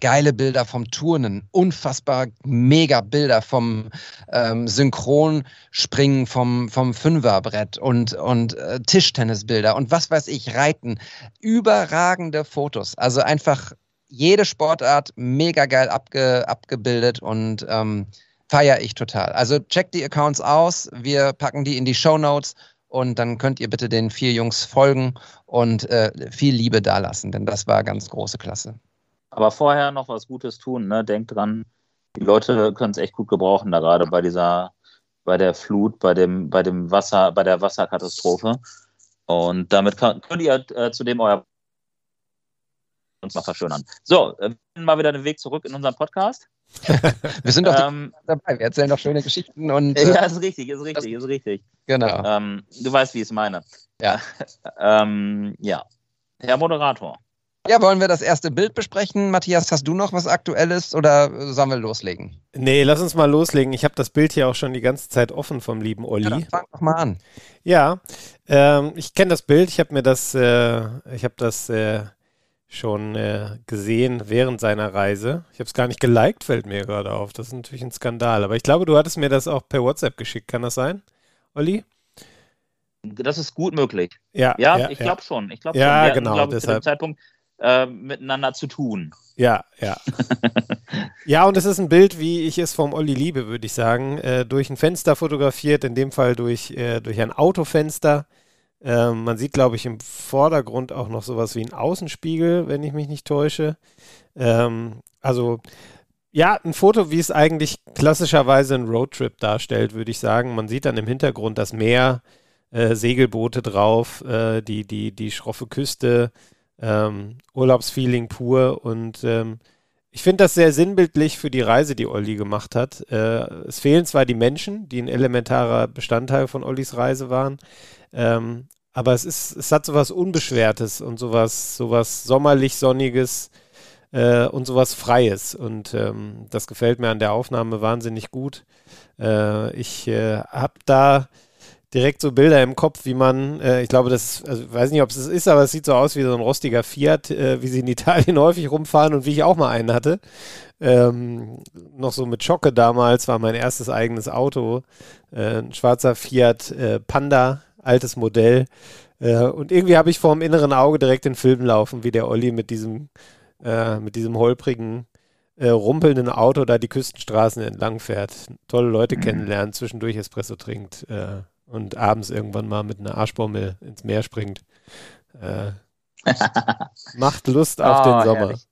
A: geile Bilder vom Turnen, unfassbar mega Bilder vom ähm, Synchronspringen vom, vom Fünferbrett und, und äh, Tischtennisbilder und was weiß ich, Reiten. Überragende Fotos. Also einfach jede Sportart mega geil abge, abgebildet und ähm, feiere ich total. Also checkt die Accounts aus, wir packen die in die Show Notes und dann könnt ihr bitte den vier Jungs folgen und äh, viel Liebe dalassen, denn das war ganz große Klasse.
B: Aber vorher noch was Gutes tun, ne? Denkt dran, die Leute können es echt gut gebrauchen, da gerade bei dieser, bei der Flut, bei dem, bei dem Wasser, bei der Wasserkatastrophe. Und damit kann, könnt ihr äh, zudem euer uns mal verschönern. So, äh, mal wieder den Weg zurück in unseren Podcast.
A: wir sind doch ähm, dabei, wir erzählen doch schöne Geschichten und.
B: Äh, ja, ist richtig, ist richtig, ist richtig.
A: Genau.
B: Ähm, du weißt, wie ich es meine.
A: Ja.
B: ähm, ja. Herr Moderator.
A: Ja, wollen wir das erste Bild besprechen? Matthias, hast du noch was Aktuelles oder sollen wir loslegen?
C: Nee, lass uns mal loslegen. Ich habe das Bild hier auch schon die ganze Zeit offen vom lieben Olli. Ja, dann
A: fang doch mal an.
C: Ja, ähm, ich kenne das Bild. Ich habe mir das, äh, ich habe das äh, schon äh, gesehen während seiner Reise. Ich habe es gar nicht geliked, fällt mir gerade auf. Das ist natürlich ein Skandal. Aber ich glaube, du hattest mir das auch per WhatsApp geschickt. Kann das sein, Olli?
B: Das ist gut möglich.
C: Ja,
B: ja,
C: ja
B: ich glaube schon. Ich glaube
C: ja,
B: schon. Wir
C: genau.
B: Hatten,
C: deshalb.
B: Zu dem Zeitpunkt äh, miteinander zu tun.
C: Ja, ja. ja, und es ist ein Bild, wie ich es vom Olli liebe, würde ich sagen. Äh, durch ein Fenster fotografiert, in dem Fall durch, äh, durch ein Autofenster. Ähm, man sieht, glaube ich, im Vordergrund auch noch sowas wie ein Außenspiegel, wenn ich mich nicht täusche. Ähm, also ja, ein Foto, wie es eigentlich klassischerweise ein Roadtrip darstellt, würde ich sagen. Man sieht dann im Hintergrund das Meer, äh, Segelboote drauf, äh, die, die, die schroffe Küste, ähm, Urlaubsfeeling pur und ähm, ich finde das sehr sinnbildlich für die Reise, die Olli gemacht hat. Äh, es fehlen zwar die Menschen, die ein elementarer Bestandteil von Ollis Reise waren, ähm, aber es ist, es hat sowas Unbeschwertes und sowas, sowas sommerlich Sonniges äh, und sowas Freies. Und ähm, das gefällt mir an der Aufnahme wahnsinnig gut. Äh, ich äh, habe da direkt so Bilder im Kopf, wie man, äh, ich glaube, das, also ich weiß nicht, ob es das ist, aber es sieht so aus wie so ein rostiger Fiat, äh, wie sie in Italien häufig rumfahren und wie ich auch mal einen hatte. Ähm, noch so mit Schocke damals war mein erstes eigenes Auto. Äh, ein schwarzer Fiat äh, Panda, altes Modell. Äh, und irgendwie habe ich vor dem inneren Auge direkt den Film laufen, wie der Olli mit diesem, äh, mit diesem holprigen rumpelnden Auto da die Küstenstraßen entlang fährt. Tolle Leute mhm. kennenlernen, zwischendurch Espresso trinkt. Äh, und abends irgendwann mal mit einer Arschbommel ins Meer springt. Äh, macht Lust auf oh, den Sommer. Herrlich.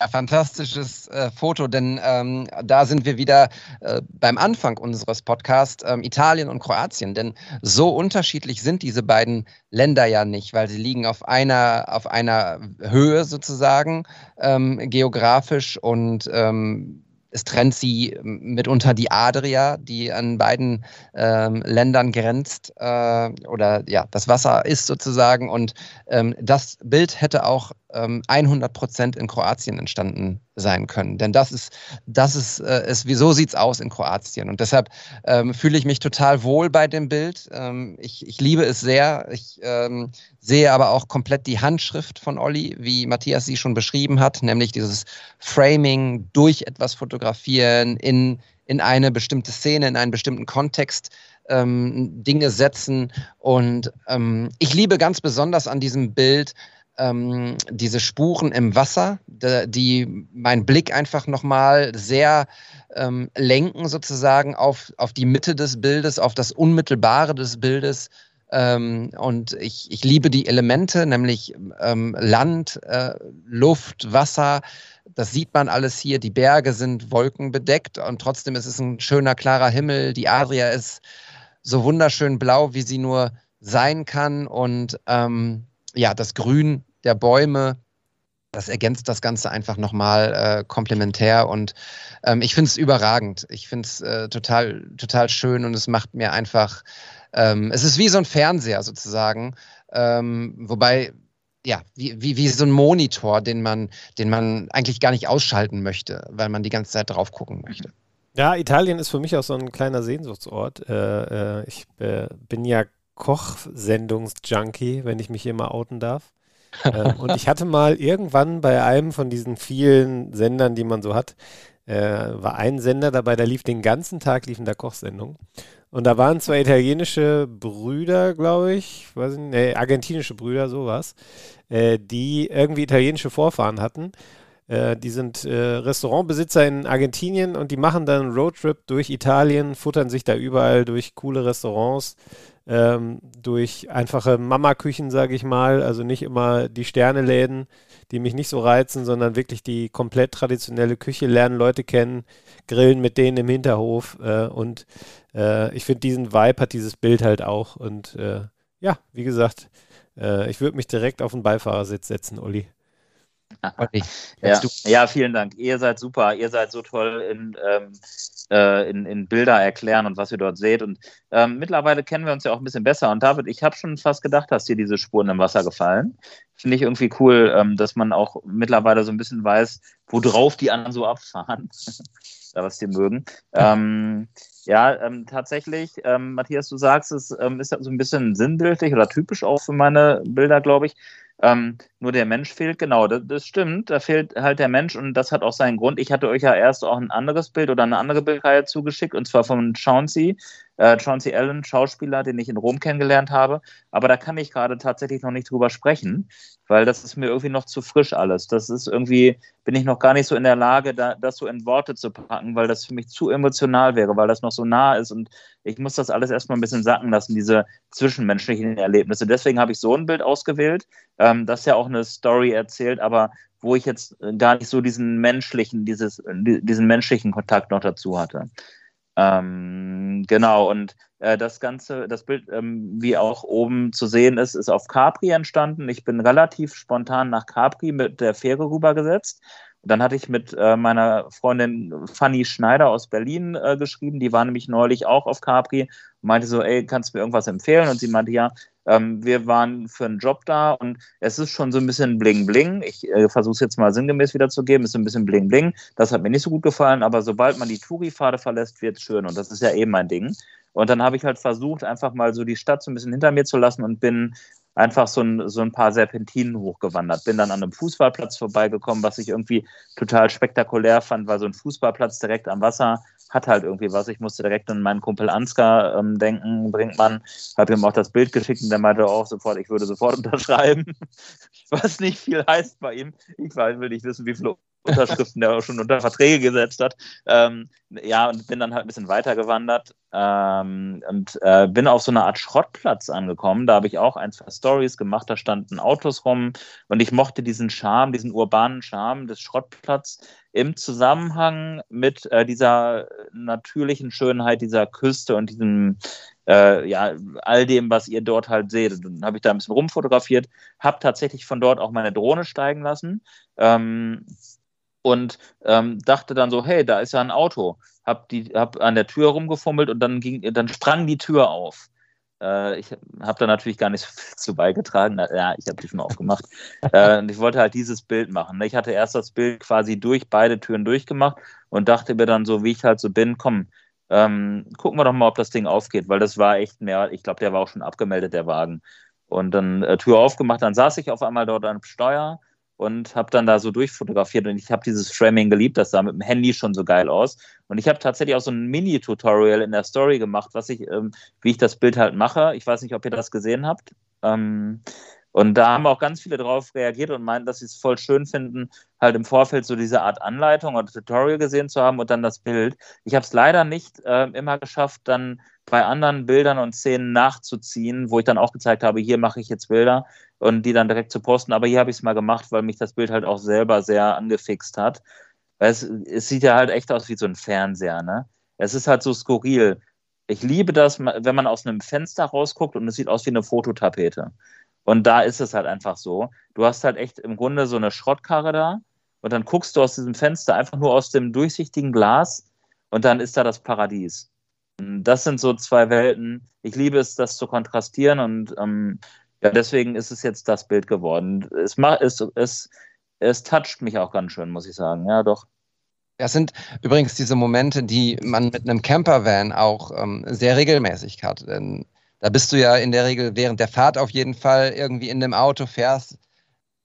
A: Ja, fantastisches äh, Foto, denn ähm, da sind wir wieder äh, beim Anfang unseres Podcasts, ähm, Italien und Kroatien. Denn so unterschiedlich sind diese beiden Länder ja nicht, weil sie liegen auf einer, auf einer Höhe sozusagen ähm, geografisch und ähm, es trennt sie mitunter die Adria, die an beiden ähm, Ländern grenzt äh, oder ja, das Wasser ist sozusagen. Und ähm, das Bild hätte auch ähm, 100 Prozent in Kroatien entstanden sein können. Denn das ist, das ist, äh, ist wieso sieht es aus in Kroatien? Und deshalb ähm, fühle ich mich total wohl bei dem Bild. Ähm, ich, ich liebe es sehr. Ich ähm, sehe aber auch komplett die Handschrift von Olli, wie Matthias sie schon beschrieben hat, nämlich dieses Framing durch etwas fotografieren in, in eine bestimmte Szene, in einen bestimmten Kontext. Ähm, Dinge setzen. Und ähm, ich liebe ganz besonders an diesem Bild, ähm, diese Spuren im Wasser, die, meinen Blick einfach nochmal sehr ähm, lenken sozusagen auf, auf die Mitte des Bildes, auf das Unmittelbare des Bildes. Ähm, und ich, ich liebe die Elemente, nämlich ähm, Land, äh, Luft, Wasser. Das sieht man alles hier. Die Berge sind wolkenbedeckt und trotzdem ist es ein schöner, klarer Himmel. Die Adria ist so wunderschön blau, wie sie nur sein kann. Und ähm, ja, das Grün der Bäume, das ergänzt das Ganze einfach nochmal äh, komplementär und ähm, ich finde es überragend. Ich finde es äh, total, total schön und es macht mir einfach, ähm, es ist wie so ein Fernseher sozusagen, ähm, wobei, ja, wie, wie, wie so ein Monitor, den man, den man eigentlich gar nicht ausschalten möchte, weil man die ganze Zeit drauf gucken möchte.
C: Ja, Italien ist für mich auch so ein kleiner Sehnsuchtsort. Äh, äh ich äh, bin ja Kochsendungsjunkie, wenn ich mich hier mal outen darf ähm, und ich hatte mal irgendwann bei einem von diesen vielen Sendern, die man so hat, äh, war ein Sender dabei, der lief den ganzen Tag, liefen da Kochsendungen. Und da waren zwei italienische Brüder, glaube ich, weiß nicht, nee, argentinische Brüder, sowas, äh, die irgendwie italienische Vorfahren hatten. Äh, die sind äh, Restaurantbesitzer in Argentinien und die machen dann einen Roadtrip durch Italien, futtern sich da überall durch coole Restaurants, ähm, durch einfache Mama-Küchen, sage ich mal. Also nicht immer die Sterneläden, die mich nicht so reizen, sondern wirklich die komplett traditionelle Küche, lernen Leute kennen, grillen mit denen im Hinterhof. Äh, und äh, ich finde, diesen Vibe hat dieses Bild halt auch. Und äh, ja, wie gesagt, äh, ich würde mich direkt auf den Beifahrersitz setzen, Uli.
B: Ja. ja, vielen Dank. Ihr seid super. Ihr seid so toll in, ähm, äh, in, in Bilder erklären und was ihr dort seht. Und ähm, mittlerweile kennen wir uns ja auch ein bisschen besser. Und David, ich habe schon fast gedacht, dass dir diese Spuren im Wasser gefallen. Finde ich irgendwie cool, ähm, dass man auch mittlerweile so ein bisschen weiß, worauf die anderen so abfahren, was die mögen. Ähm, ja, ähm, tatsächlich, ähm, Matthias, du sagst, es ist so ein bisschen sinnbildlich oder typisch auch für meine Bilder, glaube ich. Ähm, nur der Mensch fehlt, genau, das, das, stimmt, da fehlt halt der Mensch und das hat auch seinen Grund. Ich hatte euch ja erst auch ein anderes Bild oder eine andere Bildreihe zugeschickt und zwar von Chauncey, äh, Chauncey Allen, Schauspieler, den ich in Rom kennengelernt habe. Aber da kann ich gerade tatsächlich noch nicht drüber sprechen, weil das ist mir irgendwie noch zu frisch alles. Das ist irgendwie, bin ich noch gar nicht so in der Lage, da, das so in Worte zu packen, weil das für mich zu emotional wäre, weil das noch so nah ist und ich muss das alles erstmal ein bisschen sacken lassen, diese zwischenmenschlichen Erlebnisse. Deswegen habe ich so ein Bild ausgewählt, ähm, das ja auch eine Story erzählt, aber wo ich jetzt gar nicht so diesen menschlichen, dieses, diesen menschlichen Kontakt noch dazu hatte. Ähm, genau, und äh, das Ganze, das Bild, ähm, wie auch oben zu sehen ist, ist auf Capri entstanden. Ich bin relativ spontan nach Capri mit der Fähre rübergesetzt. Und dann hatte ich mit äh, meiner Freundin Fanny Schneider aus Berlin äh, geschrieben, die war nämlich neulich auch auf Capri und meinte so, ey, kannst du mir irgendwas empfehlen? Und sie meinte, ja, ähm, wir waren für einen Job da und es ist schon so ein bisschen bling bling. Ich äh, versuche es jetzt mal sinngemäß wiederzugeben. Es ist ein bisschen bling bling. Das hat mir nicht so gut gefallen, aber sobald man die Touri-Pfade verlässt, wird es schön und das ist ja eben mein Ding. Und dann habe ich halt versucht, einfach mal so die Stadt so ein bisschen hinter mir zu lassen und bin einfach so ein, so ein paar Serpentinen hochgewandert. Bin dann an einem Fußballplatz vorbeigekommen, was ich irgendwie total spektakulär fand, weil so ein Fußballplatz direkt am Wasser hat halt irgendwie was. Ich musste direkt an meinen Kumpel Ansgar ähm, denken, bringt man. Habe ihm auch das Bild geschickt und der meinte auch sofort, ich würde sofort unterschreiben. was nicht viel heißt bei ihm. Ich will nicht wissen, wie viele Unterschriften der schon unter Verträge gesetzt hat. Ähm, ja, und bin dann halt ein bisschen weiter gewandert ähm, und äh, bin auf so einer Art Schrottplatz angekommen. Da habe ich auch ein, zwei Stories gemacht, da standen Autos rum und ich mochte diesen Charme, diesen urbanen Charme des Schrottplatzes im Zusammenhang mit äh, dieser natürlichen Schönheit dieser Küste und diesem, äh, ja, all dem, was ihr dort halt seht. Dann habe ich da ein bisschen rumfotografiert, habe tatsächlich von dort auch meine Drohne steigen lassen. Ähm, und ähm, dachte dann so, hey, da ist ja ein Auto. Hab, die, hab an der Tür rumgefummelt und dann, ging, dann sprang die Tür auf. Äh, ich habe da natürlich gar nicht so viel zu beigetragen. Ja, ich habe die schon aufgemacht. äh, und ich wollte halt dieses Bild machen. Ich hatte erst das Bild quasi durch beide Türen durchgemacht und dachte mir dann so, wie ich halt so bin, komm, ähm, gucken wir doch mal, ob das Ding aufgeht, weil das war echt mehr, ich glaube, der war auch schon abgemeldet, der Wagen. Und dann äh, Tür aufgemacht, dann saß ich auf einmal dort am Steuer und habe dann da so durchfotografiert und ich habe dieses Framing geliebt, das sah mit dem Handy schon so geil aus und ich habe tatsächlich auch so ein Mini-Tutorial in der Story gemacht, was ich, ähm, wie ich das Bild halt mache. Ich weiß nicht, ob ihr das gesehen habt. Ähm, und da haben auch ganz viele drauf reagiert und meinten, dass sie es voll schön finden, halt im Vorfeld so diese Art Anleitung oder Tutorial gesehen zu haben und dann das Bild. Ich habe es leider nicht äh, immer geschafft, dann bei anderen Bildern und Szenen nachzuziehen, wo ich dann auch gezeigt habe, hier mache ich jetzt Bilder und die dann direkt zu posten. Aber hier habe ich es mal gemacht, weil mich das Bild halt auch selber sehr angefixt hat. Es, es sieht ja halt echt aus wie so ein Fernseher, ne? Es ist halt so skurril. Ich liebe das, wenn man aus einem Fenster rausguckt und es sieht aus wie eine Fototapete. Und da ist es halt einfach so. Du hast halt echt im Grunde so eine Schrottkarre da und dann guckst du aus diesem Fenster einfach nur aus dem durchsichtigen Glas und dann ist da das Paradies. Das sind so zwei Welten. Ich liebe es, das zu kontrastieren und ähm, ja, deswegen ist es jetzt das Bild geworden. Es, es, es, es toucht mich auch ganz schön, muss ich sagen. Ja, doch.
A: Das sind übrigens diese Momente, die man mit einem Campervan auch ähm, sehr regelmäßig hat. Denn da bist du ja in der Regel während der Fahrt auf jeden Fall irgendwie in dem Auto, fährst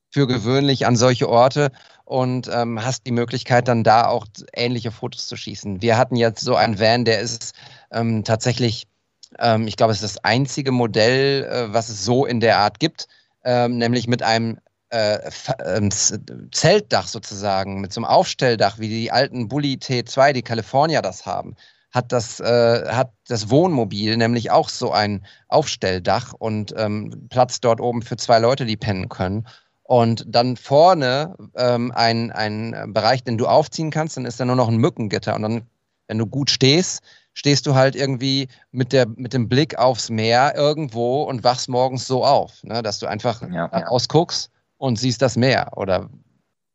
A: für gewöhnlich an solche Orte und ähm, hast die Möglichkeit, dann da auch ähnliche Fotos zu schießen. Wir hatten jetzt so einen Van, der ist ähm, tatsächlich, ähm, ich glaube, es ist das einzige Modell, äh, was es so in der Art gibt, ähm, nämlich mit einem äh, ähm, Zeltdach sozusagen, mit so einem Aufstelldach, wie die alten Bulli T2, die California das haben hat das, äh, hat das Wohnmobil nämlich auch so ein Aufstelldach und ähm, Platz dort oben für zwei Leute, die pennen können. Und dann vorne ähm, ein, ein Bereich, den du aufziehen kannst, dann ist da nur noch ein Mückengitter. Und dann, wenn du gut stehst, stehst du halt irgendwie mit, der, mit dem Blick aufs Meer irgendwo und wachst morgens so auf, ne? dass du einfach ja, ja. ausguckst und siehst das Meer oder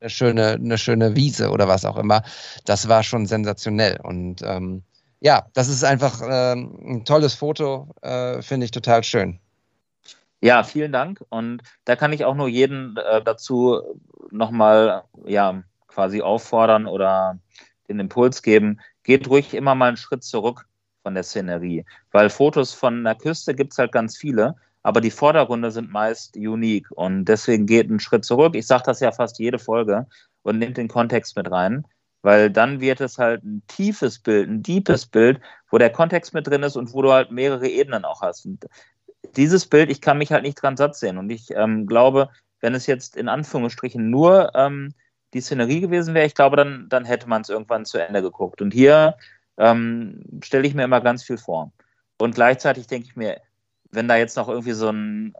A: eine schöne, eine schöne Wiese oder was auch immer. Das war schon sensationell. Und ähm, ja, das ist einfach äh, ein tolles Foto, äh, finde ich total schön.
B: Ja, vielen Dank. Und da kann ich auch nur jeden äh, dazu nochmal ja, quasi auffordern oder den Impuls geben, geht ruhig immer mal einen Schritt zurück von der Szenerie. Weil Fotos von der Küste gibt es halt ganz viele, aber die Vordergründe sind meist unique. Und deswegen geht einen Schritt zurück. Ich sage das ja fast jede Folge und nehmt den Kontext mit rein weil dann wird es halt ein tiefes Bild, ein deepes Bild, wo der Kontext mit drin ist und wo du halt mehrere Ebenen auch hast. Und dieses Bild, ich kann mich halt nicht dran satt sehen und ich ähm, glaube, wenn es jetzt in Anführungsstrichen nur ähm, die Szenerie gewesen wäre, ich glaube, dann, dann hätte man es irgendwann zu Ende geguckt. Und hier ähm, stelle ich mir immer ganz viel vor. Und gleichzeitig denke ich mir, wenn da jetzt noch irgendwie so ein,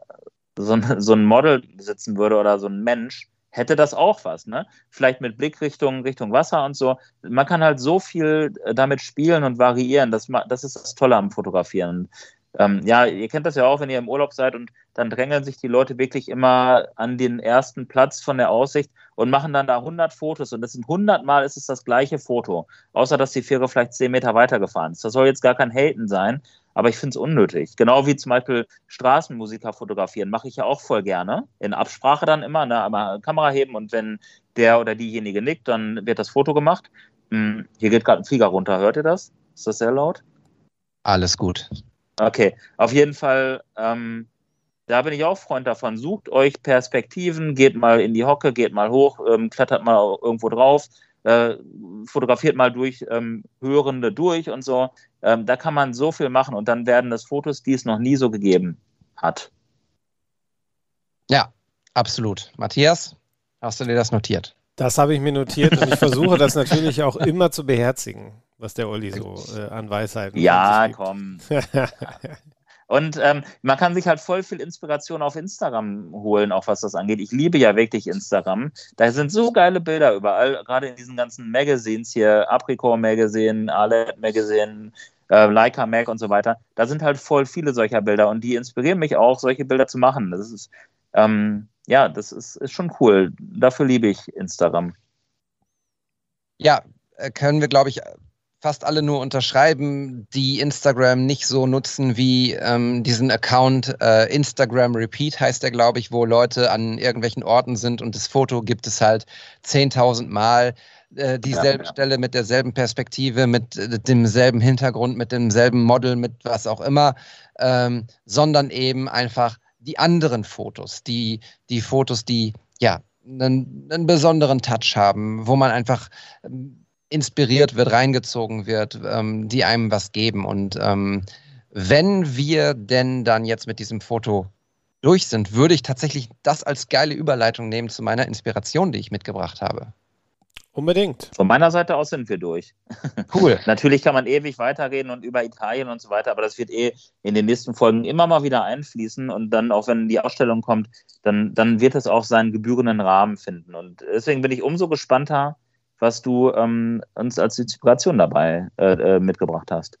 B: so ein, so ein Model sitzen würde oder so ein Mensch, hätte das auch was, ne? Vielleicht mit Blickrichtung Richtung Wasser und so. Man kann halt so viel äh, damit spielen und variieren. Das, das ist das Tolle am Fotografieren. Ähm, ja, ihr kennt das ja auch, wenn ihr im Urlaub seid und dann drängeln sich die Leute wirklich immer an den ersten Platz von der Aussicht und machen dann da 100 Fotos und das sind 100 Mal ist es das gleiche Foto, außer dass die Fähre vielleicht 10 Meter weitergefahren ist. Das soll jetzt gar kein Haten sein, aber ich finde es unnötig. Genau wie zum Beispiel Straßenmusiker fotografieren, mache ich ja auch voll gerne. In Absprache dann immer, ne, einmal Kamera heben und wenn der oder diejenige nickt, dann wird das Foto gemacht. Hm, hier geht gerade ein Flieger runter, hört ihr das? Ist das sehr laut?
A: Alles gut.
B: Okay, auf jeden Fall, ähm, da bin ich auch Freund davon. Sucht euch Perspektiven, geht mal in die Hocke, geht mal hoch, ähm, klettert mal irgendwo drauf, äh, fotografiert mal durch ähm, Hörende durch und so. Ähm, da kann man so viel machen und dann werden das Fotos, die es noch nie so gegeben hat.
A: Ja, absolut. Matthias, hast du dir das notiert?
C: Das habe ich mir notiert und ich versuche das natürlich auch immer zu beherzigen was der Olli so äh, an Weisheiten
B: Ja, komm. Und ähm, man kann sich halt voll viel Inspiration auf Instagram holen, auch was das angeht. Ich liebe ja wirklich Instagram. Da sind so geile Bilder überall, gerade in diesen ganzen Magazines hier, Apricot Magazine, Arlet Magazine, äh, Leica Mag und so weiter. Da sind halt voll viele solcher Bilder und die inspirieren mich auch, solche Bilder zu machen. Das ist, ähm, ja, das ist, ist schon cool. Dafür liebe ich Instagram.
A: Ja, äh, können wir, glaube ich, fast alle nur unterschreiben, die Instagram nicht so nutzen wie ähm, diesen Account äh, Instagram Repeat heißt der, glaube ich, wo Leute an irgendwelchen Orten sind und das Foto gibt es halt 10.000 Mal äh, dieselbe ja, ja. Stelle mit derselben Perspektive, mit äh, demselben Hintergrund, mit demselben Model, mit was auch immer, ähm, sondern eben einfach die anderen Fotos, die, die Fotos, die ja einen, einen besonderen Touch haben, wo man einfach ähm, inspiriert wird, reingezogen wird, ähm, die einem was geben. Und ähm, wenn wir denn dann jetzt mit diesem Foto durch sind, würde ich tatsächlich das als geile Überleitung nehmen zu meiner Inspiration, die ich mitgebracht habe.
C: Unbedingt.
B: Von meiner Seite aus sind wir durch.
A: Cool.
B: Natürlich kann man ewig weiterreden und über Italien und so weiter, aber das wird eh in den nächsten Folgen immer mal wieder einfließen und dann auch wenn die Ausstellung kommt, dann, dann wird es auch seinen gebührenden Rahmen finden. Und deswegen bin ich umso gespannter, was du ähm, uns als Inspiration dabei äh, äh, mitgebracht hast.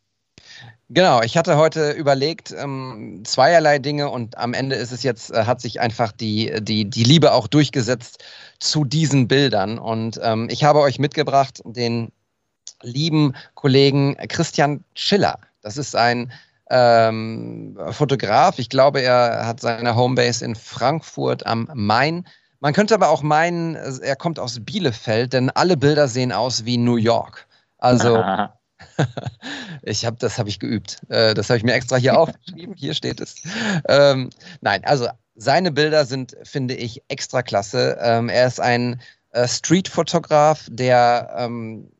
A: Genau, ich hatte heute überlegt, ähm, zweierlei Dinge und am Ende ist es jetzt, äh, hat sich einfach die, die, die Liebe auch durchgesetzt zu diesen Bildern. Und ähm, ich habe euch mitgebracht den lieben Kollegen Christian Schiller. Das ist ein ähm, Fotograf. Ich glaube, er hat seine Homebase in Frankfurt am Main. Man könnte aber auch meinen, er kommt aus Bielefeld, denn alle Bilder sehen aus wie New York. Also ich habe das habe ich geübt. Äh, das habe ich mir extra hier aufgeschrieben. Hier steht es. Ähm, nein, also seine Bilder sind, finde ich, extra klasse. Ähm, er ist ein äh, Street-Fotograf, der ähm,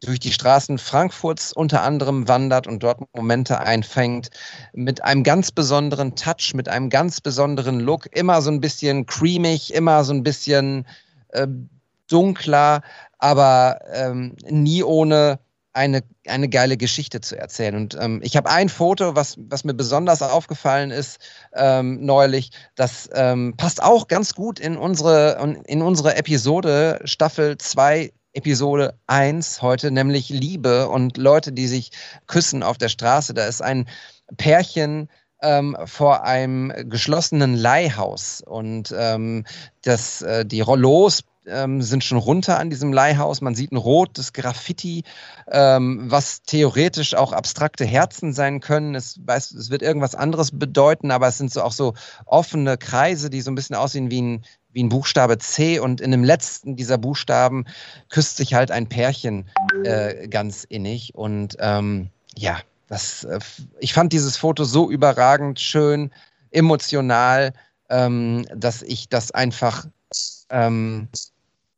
A: durch die Straßen Frankfurts unter anderem wandert und dort Momente einfängt, mit einem ganz besonderen Touch, mit einem ganz besonderen Look, immer so ein bisschen creamig, immer so ein bisschen äh, dunkler, aber ähm, nie ohne eine, eine geile Geschichte zu erzählen. Und ähm, ich habe ein Foto, was, was mir besonders aufgefallen ist ähm, neulich. Das ähm, passt auch ganz gut in unsere, in unsere Episode Staffel 2 Episode 1 heute, nämlich Liebe und Leute, die sich küssen auf der Straße. Da ist ein Pärchen ähm, vor einem geschlossenen Leihhaus und ähm, das, äh, die Rollos ähm, sind schon runter an diesem Leihhaus. Man sieht ein rotes Graffiti, ähm, was theoretisch auch abstrakte Herzen sein können. Es, weiß, es wird irgendwas anderes bedeuten, aber es sind so auch so offene Kreise, die so ein bisschen aussehen wie ein, wie ein Buchstabe C und in dem letzten dieser Buchstaben küsst sich halt ein Pärchen äh, ganz innig. Und ähm, ja, das, äh, ich fand dieses Foto so überragend schön, emotional, ähm, dass ich das einfach ähm,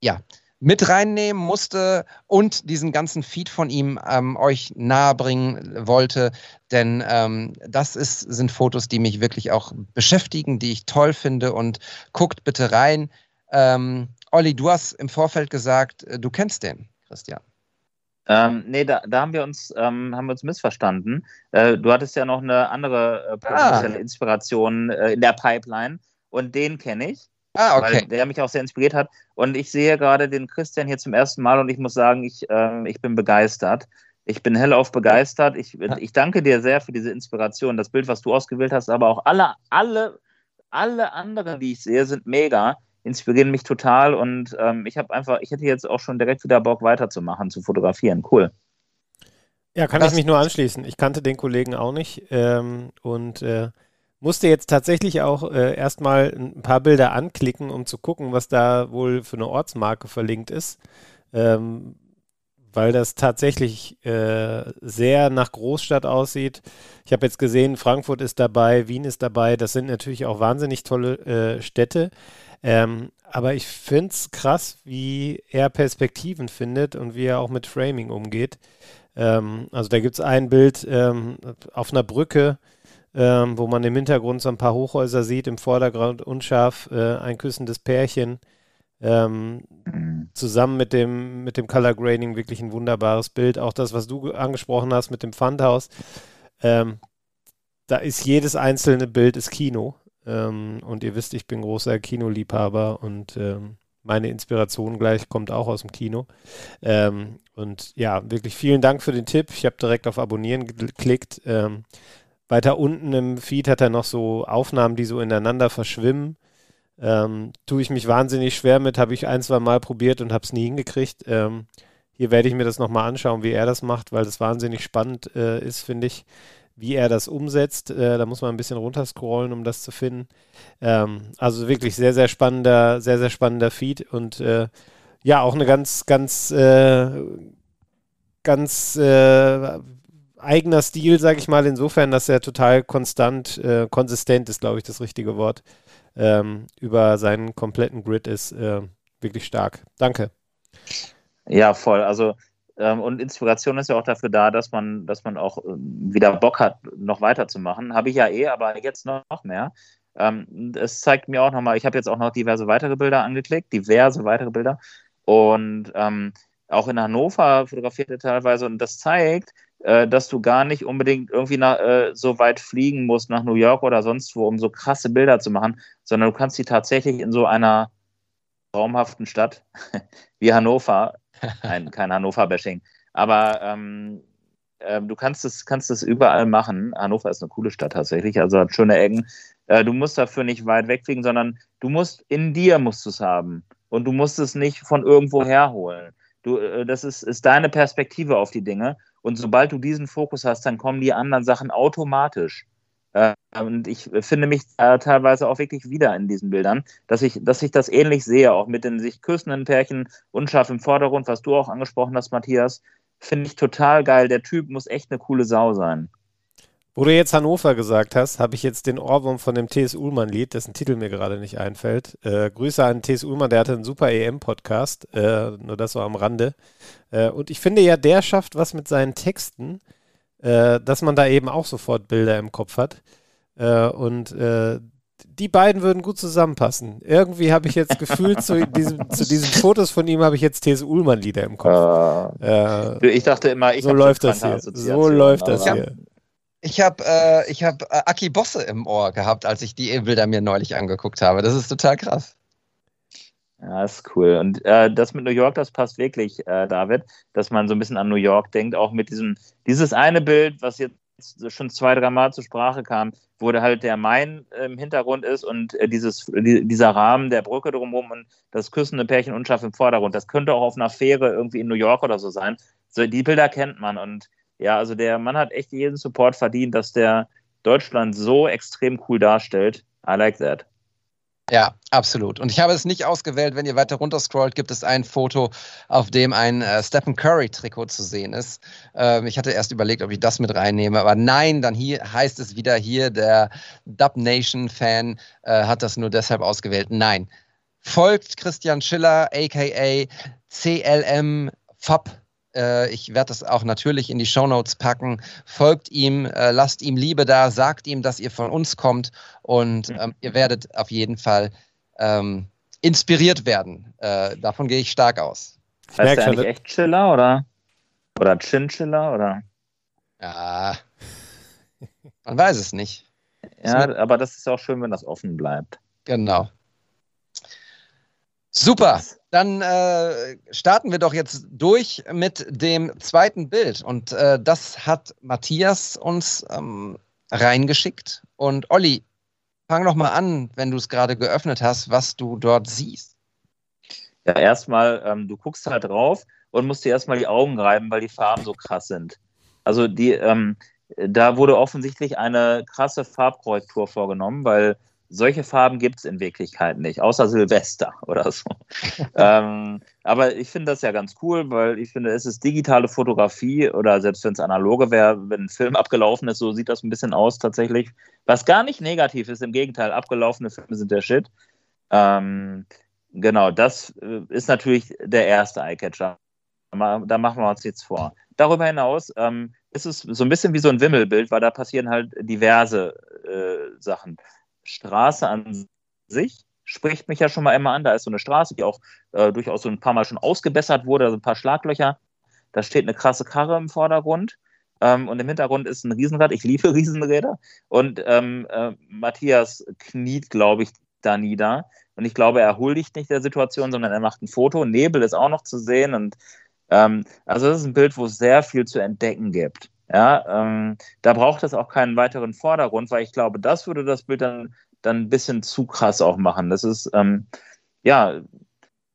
A: ja, mit reinnehmen musste und diesen ganzen Feed von ihm ähm, euch nahebringen wollte. Denn ähm, das ist, sind Fotos, die mich wirklich auch beschäftigen, die ich toll finde. Und guckt bitte rein. Ähm, Olli, du hast im Vorfeld gesagt, äh, du kennst den, Christian.
B: Ähm, nee, da, da, haben wir uns ähm, haben wir uns missverstanden. Äh, du hattest ja noch eine andere äh, ah. Inspiration äh, in der Pipeline und den kenne ich. Ah, okay. Weil der mich auch sehr inspiriert hat. Und ich sehe gerade den Christian hier zum ersten Mal und ich muss sagen, ich, äh, ich bin begeistert. Ich bin hellauf begeistert. Ich, ich danke dir sehr für diese Inspiration. Das Bild, was du ausgewählt hast, aber auch alle, alle, alle anderen, die ich sehe, sind mega, inspirieren mich total und ähm, ich habe einfach, ich hätte jetzt auch schon direkt wieder Bock weiterzumachen, zu fotografieren. Cool.
C: Ja, kann das ich mich nur anschließen. Ich kannte den Kollegen auch nicht ähm, und äh, musste jetzt tatsächlich auch äh, erstmal ein paar Bilder anklicken, um zu gucken, was da wohl für eine Ortsmarke verlinkt ist. Ähm, weil das tatsächlich äh, sehr nach Großstadt aussieht. Ich habe jetzt gesehen, Frankfurt ist dabei, Wien ist dabei. Das sind natürlich auch wahnsinnig tolle äh, Städte. Ähm, aber ich finde es krass, wie er Perspektiven findet und wie er auch mit Framing umgeht. Ähm, also da gibt es ein Bild ähm, auf einer Brücke, ähm, wo man im Hintergrund so ein paar Hochhäuser sieht, im Vordergrund unscharf äh, ein küssendes Pärchen. Ähm, mhm. zusammen mit dem, mit dem Color Grading wirklich ein wunderbares Bild. Auch das, was du angesprochen hast mit dem Pfandhaus. Ähm, da ist jedes einzelne Bild ist Kino. Ähm, und ihr wisst, ich bin großer Kinoliebhaber und ähm, meine Inspiration gleich kommt auch aus dem Kino. Ähm, und ja, wirklich vielen Dank für den Tipp. Ich habe direkt auf Abonnieren geklickt. Ähm, weiter unten im Feed hat er noch so Aufnahmen, die so ineinander verschwimmen. Ähm, tue ich mich wahnsinnig schwer mit, habe ich ein, zwei Mal probiert und habe es nie hingekriegt. Ähm, hier werde ich mir das nochmal anschauen, wie er das macht, weil das wahnsinnig spannend äh, ist, finde ich, wie er das umsetzt. Äh, da muss man ein bisschen runterscrollen, um das zu finden. Ähm, also wirklich sehr, sehr spannender, sehr, sehr spannender Feed und äh, ja, auch eine ganz, ganz, äh, ganz äh, eigener Stil, sage ich mal, insofern, dass er total konstant, äh, konsistent ist, glaube ich, das richtige Wort, ähm, über seinen kompletten Grid ist. Äh, wirklich stark. Danke.
B: Ja, voll. Also ähm, und Inspiration ist ja auch dafür da, dass man, dass man auch ähm, wieder Bock hat, noch weiterzumachen. Habe ich ja eh, aber jetzt noch mehr. Ähm, es zeigt mir auch nochmal, ich habe jetzt auch noch diverse weitere Bilder angeklickt, diverse weitere Bilder. Und ähm, auch in Hannover fotografiert er teilweise. Und das zeigt, dass du gar nicht unbedingt irgendwie nach, äh, so weit fliegen musst nach New York oder sonst wo, um so krasse Bilder zu machen, sondern du kannst sie tatsächlich in so einer traumhaften Stadt wie Hannover Nein, kein Hannover-Bashing. Aber ähm, äh, du kannst es, kannst es überall machen. Hannover ist eine coole Stadt tatsächlich, also hat schöne Ecken. Äh, du musst dafür nicht weit wegfliegen, sondern du musst in dir musst du es haben. Und du musst es nicht von irgendwo herholen. Du, äh, das ist, ist deine Perspektive auf die Dinge. Und sobald du diesen Fokus hast, dann kommen die anderen Sachen automatisch. Äh, und ich finde mich teilweise auch wirklich wieder in diesen Bildern, dass ich, dass ich das ähnlich sehe, auch mit den sich küssenden Pärchen, unscharf im Vordergrund, was du auch angesprochen hast, Matthias. Finde ich total geil. Der Typ muss echt eine coole Sau sein.
C: Wo du jetzt Hannover gesagt hast, habe ich jetzt den Ohrwurm von dem T.S. Ullmann-Lied, dessen Titel mir gerade nicht einfällt. Äh, Grüße an T.S. Ullmann, der hatte einen super EM-Podcast, äh, nur das so am Rande. Äh, und ich finde ja, der schafft was mit seinen Texten, äh, dass man da eben auch sofort Bilder im Kopf hat. Äh, und äh, die beiden würden gut zusammenpassen. Irgendwie habe ich jetzt gefühlt zu, diesem, zu diesen Fotos von ihm habe ich jetzt These Ullmann Lieder im Kopf.
B: Uh, ich dachte immer, ich
C: so läuft das hier. So läuft das hier.
A: Ich habe äh, hab, äh, Aki Bosse im Ohr gehabt, als ich die Bilder mir neulich angeguckt habe. Das ist total krass.
B: Ja, ist cool. Und äh, das mit New York, das passt wirklich, äh, David, dass man so ein bisschen an New York denkt, auch mit diesem, dieses eine Bild, was jetzt schon zwei, drei Mal zur Sprache kam, wo halt der Main im Hintergrund ist und äh, dieses, die, dieser Rahmen der Brücke drumherum und das küssende Pärchen unscharf im Vordergrund. Das könnte auch auf einer Fähre irgendwie in New York oder so sein. So, die Bilder kennt man und ja, also der Mann hat echt jeden Support verdient, dass der Deutschland so extrem cool darstellt. I like that.
A: Ja, absolut. Und ich habe es nicht ausgewählt. Wenn ihr weiter runter scrollt, gibt es ein Foto, auf dem ein äh, Stephen Curry-Trikot zu sehen ist. Ähm, ich hatte erst überlegt, ob ich das mit reinnehme, aber nein, dann hier heißt es wieder hier, der Dub Nation-Fan äh, hat das nur deshalb ausgewählt. Nein. Folgt Christian Schiller, aka CLM Fab ich werde das auch natürlich in die Shownotes packen. Folgt ihm, äh, lasst ihm Liebe da, sagt ihm, dass ihr von uns kommt und ähm, ihr werdet auf jeden Fall ähm, inspiriert werden. Äh, davon gehe ich stark aus.
B: Ich heißt der eigentlich echt Chiller oder? Oder Chinchilla oder?
A: Ja, man weiß es nicht.
B: Ja, aber das ist auch schön, wenn das offen bleibt.
A: Genau. Super. Dann äh, starten wir doch jetzt durch mit dem zweiten Bild. Und äh, das hat Matthias uns ähm, reingeschickt. Und Olli, fang doch mal an, wenn du es gerade geöffnet hast, was du dort siehst.
B: Ja, erstmal, ähm, du guckst halt drauf und musst dir erstmal die Augen reiben, weil die Farben so krass sind. Also die, ähm, da wurde offensichtlich eine krasse Farbkorrektur vorgenommen, weil solche Farben gibt es in Wirklichkeit nicht, außer Silvester oder so. ähm, aber ich finde das ja ganz cool, weil ich finde, es ist digitale Fotografie oder selbst wenn es analoge wäre, wenn ein Film abgelaufen ist, so sieht das ein bisschen aus tatsächlich. Was gar nicht negativ ist, im Gegenteil, abgelaufene Filme sind der Shit. Ähm, genau, das äh, ist natürlich der erste Eyecatcher. Da machen wir uns jetzt vor. Darüber hinaus ähm, ist es so ein bisschen wie so ein Wimmelbild, weil da passieren halt diverse äh, Sachen. Straße an sich spricht mich ja schon mal immer an. Da ist so eine Straße, die auch äh, durchaus so ein paar Mal schon ausgebessert wurde, also ein paar Schlaglöcher. Da steht eine krasse Karre im Vordergrund. Ähm, und im Hintergrund ist ein Riesenrad. Ich liebe Riesenräder. Und ähm, äh, Matthias kniet, glaube ich, da nieder. Und ich glaube, er huldigt nicht der Situation, sondern er macht ein Foto. Nebel ist auch noch zu sehen. Und ähm, also das ist ein Bild, wo es sehr viel zu entdecken gibt. Ja, ähm, da braucht es auch keinen weiteren Vordergrund, weil ich glaube, das würde das Bild dann, dann ein bisschen zu krass auch machen. Das ist, ähm, ja,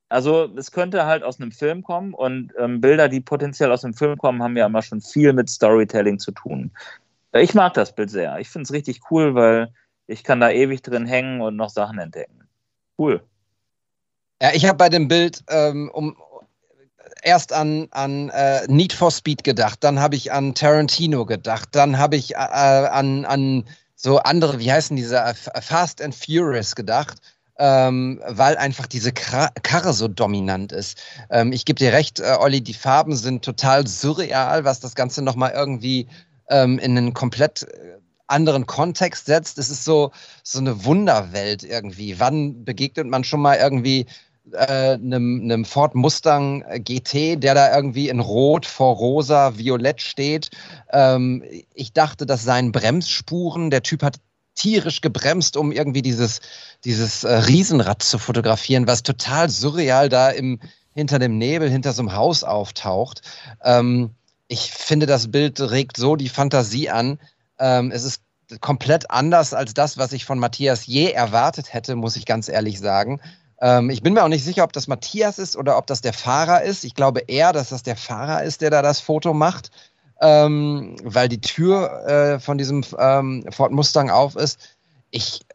B: also es könnte halt aus einem Film kommen und ähm, Bilder, die potenziell aus einem Film kommen, haben ja immer schon viel mit Storytelling zu tun. Ich mag das Bild sehr. Ich finde es richtig cool, weil ich kann da ewig drin hängen und noch Sachen entdecken. Cool.
A: Ja, ich habe bei dem Bild ähm, um, erst an, an äh, Need for Speed gedacht, dann habe ich an Tarantino gedacht, dann habe ich äh, an, an so andere, wie heißen diese, äh, Fast and Furious gedacht. Ähm, weil einfach diese Karre so dominant ist. Ähm, ich gebe dir recht, äh, Olli, die Farben sind total surreal, was das Ganze nochmal irgendwie ähm, in einen komplett äh, anderen Kontext setzt. Es ist so, so eine Wunderwelt irgendwie. Wann begegnet man schon mal irgendwie äh, einem, einem Ford Mustang GT, der da irgendwie in Rot vor Rosa, Violett steht. Ähm, ich dachte, das seien Bremsspuren. Der Typ hat tierisch gebremst, um irgendwie dieses, dieses äh, Riesenrad zu fotografieren, was total surreal da im, hinter dem Nebel, hinter so einem Haus auftaucht. Ähm, ich finde, das Bild regt so die Fantasie an. Ähm, es ist komplett anders als das, was ich von Matthias je erwartet hätte, muss ich ganz ehrlich sagen. Ähm, ich bin mir auch nicht sicher, ob das Matthias ist oder ob das der Fahrer ist. Ich glaube eher, dass das der Fahrer ist, der da das Foto macht, ähm, weil die Tür äh, von diesem ähm, Ford Mustang auf ist. Ich,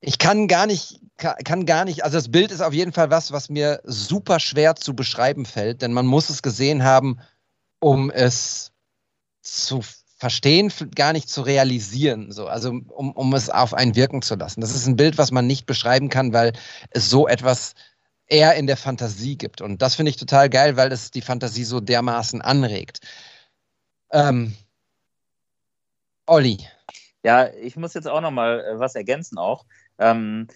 A: ich kann gar nicht, kann, gar nicht, also das Bild ist auf jeden Fall was, was mir super schwer zu beschreiben fällt, denn man muss es gesehen haben, um es zu Verstehen gar nicht zu realisieren, so, also um, um es auf einen wirken zu lassen. Das ist ein Bild, was man nicht beschreiben kann, weil es so etwas eher in der Fantasie gibt. Und das finde ich total geil, weil es die Fantasie so dermaßen anregt. Ähm, Olli.
B: Ja, ich muss jetzt auch noch mal äh, was ergänzen auch. Ähm,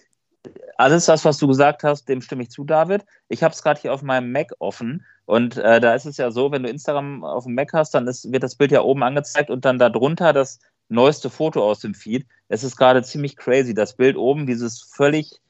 B: alles das, was du gesagt hast, dem stimme ich zu, David. Ich habe es gerade hier auf meinem Mac offen und äh, da ist es ja so, wenn du Instagram auf dem Mac hast, dann ist, wird das Bild ja oben angezeigt und dann darunter das neueste Foto aus dem Feed. Es ist gerade ziemlich crazy. Das Bild oben, dieses völlig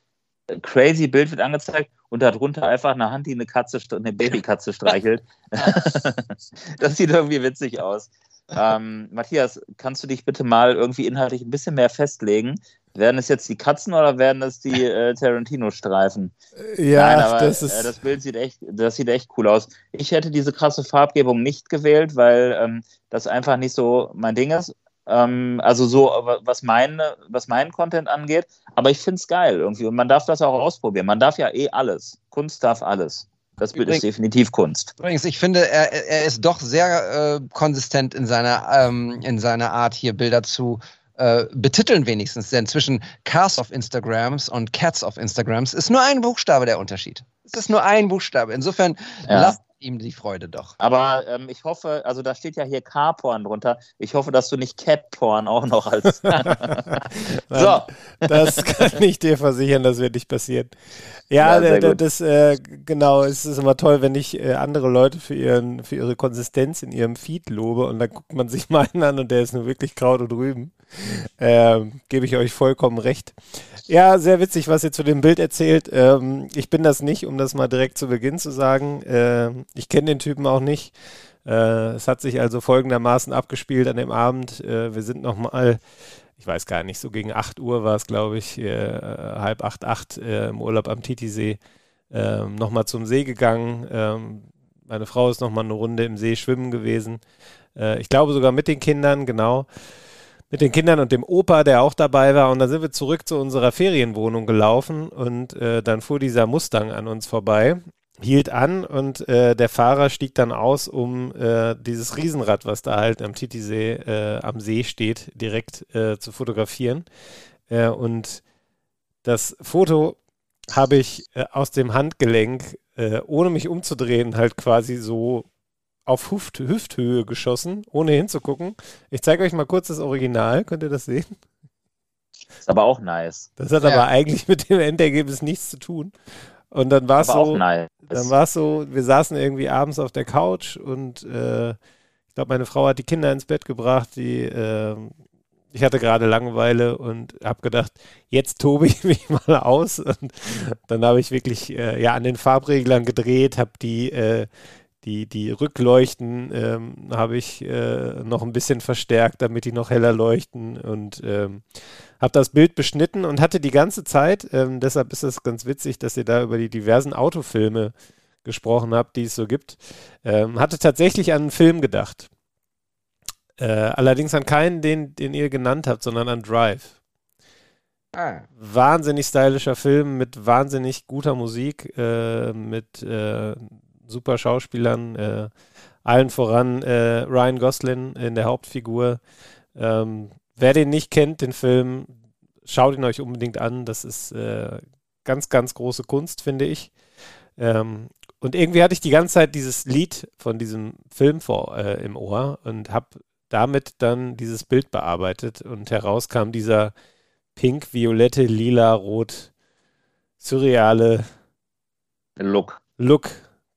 B: äh, crazy Bild wird angezeigt und darunter einfach eine Hand, die eine Katze, eine Babykatze streichelt. das sieht irgendwie witzig aus. Ähm, Matthias, kannst du dich bitte mal irgendwie inhaltlich ein bisschen mehr festlegen? Werden es jetzt die Katzen oder werden es die äh, Tarantino-Streifen?
C: Ja, Nein, aber, das, ist...
B: Äh, das Bild sieht echt, das sieht echt cool aus. Ich hätte diese krasse Farbgebung nicht gewählt, weil ähm, das einfach nicht so mein Ding ist. Ähm, also so, was, meine, was meinen Content angeht. Aber ich finde es geil irgendwie. Und man darf das auch ausprobieren. Man darf ja eh alles. Kunst darf alles. Das Bild übrigens, ist definitiv Kunst.
A: Übrigens, ich finde, er, er ist doch sehr äh, konsistent in seiner, ähm, in seiner Art, hier Bilder zu äh, betiteln wenigstens. Denn zwischen Cars of Instagrams und Cats of Instagrams ist nur ein Buchstabe der Unterschied. Es ist nur ein Buchstabe. Insofern ja. lasst ihm die Freude doch.
B: Aber ähm, ich hoffe, also da steht ja hier Car-Porn drunter. Ich hoffe, dass du nicht Cat-Porn auch noch als.
C: so. Das kann ich dir versichern, das wird nicht passieren. Ja, ja das, äh, genau, es ist immer toll, wenn ich äh, andere Leute für, ihren, für ihre Konsistenz in ihrem Feed lobe und dann guckt man sich meinen an und der ist nur wirklich Kraut und Rüben. Ähm, Gebe ich euch vollkommen recht. Ja, sehr witzig, was ihr zu dem Bild erzählt. Ähm, ich bin das nicht, um das mal direkt zu Beginn zu sagen. Äh, ich kenne den Typen auch nicht. Äh, es hat sich also folgendermaßen abgespielt an dem Abend. Äh, wir sind nochmal, ich weiß gar nicht, so gegen 8 Uhr war es, glaube ich, äh, halb 8, 8 äh, im Urlaub am Titisee, ähm, nochmal zum See gegangen. Ähm, meine Frau ist nochmal eine Runde im See schwimmen gewesen. Äh, ich glaube sogar mit den Kindern, genau mit den Kindern und dem Opa, der auch dabei war. Und dann sind wir zurück zu unserer Ferienwohnung gelaufen und äh, dann fuhr dieser Mustang an uns vorbei, hielt an und äh, der Fahrer stieg dann aus, um äh, dieses Riesenrad, was da halt am Titisee äh, am See steht, direkt äh, zu fotografieren. Äh, und das Foto habe ich aus dem Handgelenk, ohne mich umzudrehen, halt quasi so auf Hüft Hüfthöhe geschossen, ohne hinzugucken. Ich zeige euch mal kurz das Original. Könnt ihr das sehen?
B: Ist aber auch nice.
C: Das hat ja. aber eigentlich mit dem Endergebnis nichts zu tun. Und dann war es so,
B: nice.
C: dann war es so, wir saßen irgendwie abends auf der Couch und äh, ich glaube, meine Frau hat die Kinder ins Bett gebracht, die äh, ich hatte gerade Langeweile und habe gedacht, jetzt tobe ich mich mal aus. Und dann habe ich wirklich äh, ja an den Farbreglern gedreht, habe die äh, Die, die Rückleuchten ähm, habe ich äh, noch ein bisschen verstärkt, damit die noch heller leuchten und ähm, habe das Bild beschnitten und hatte die ganze Zeit, ähm, deshalb ist es ganz witzig, dass ihr da über die diversen Autofilme gesprochen habt, die es so gibt, ähm, hatte tatsächlich an einen Film gedacht. Äh, allerdings an keinen, den, den ihr genannt habt, sondern an Drive. Ah. Wahnsinnig stylischer Film mit wahnsinnig guter Musik, äh, mit äh, super Schauspielern, äh, allen voran äh, Ryan Gosling in der Hauptfigur. Ähm, wer den nicht kennt, den Film, schaut ihn euch unbedingt an. Das ist äh, ganz, ganz große Kunst, finde ich. Ähm, und irgendwie hatte ich die ganze Zeit dieses Lied von diesem Film vor, äh, im Ohr und habe damit dann dieses Bild bearbeitet und heraus kam dieser pink, violette, lila, rot, surreale
B: Look.
C: Look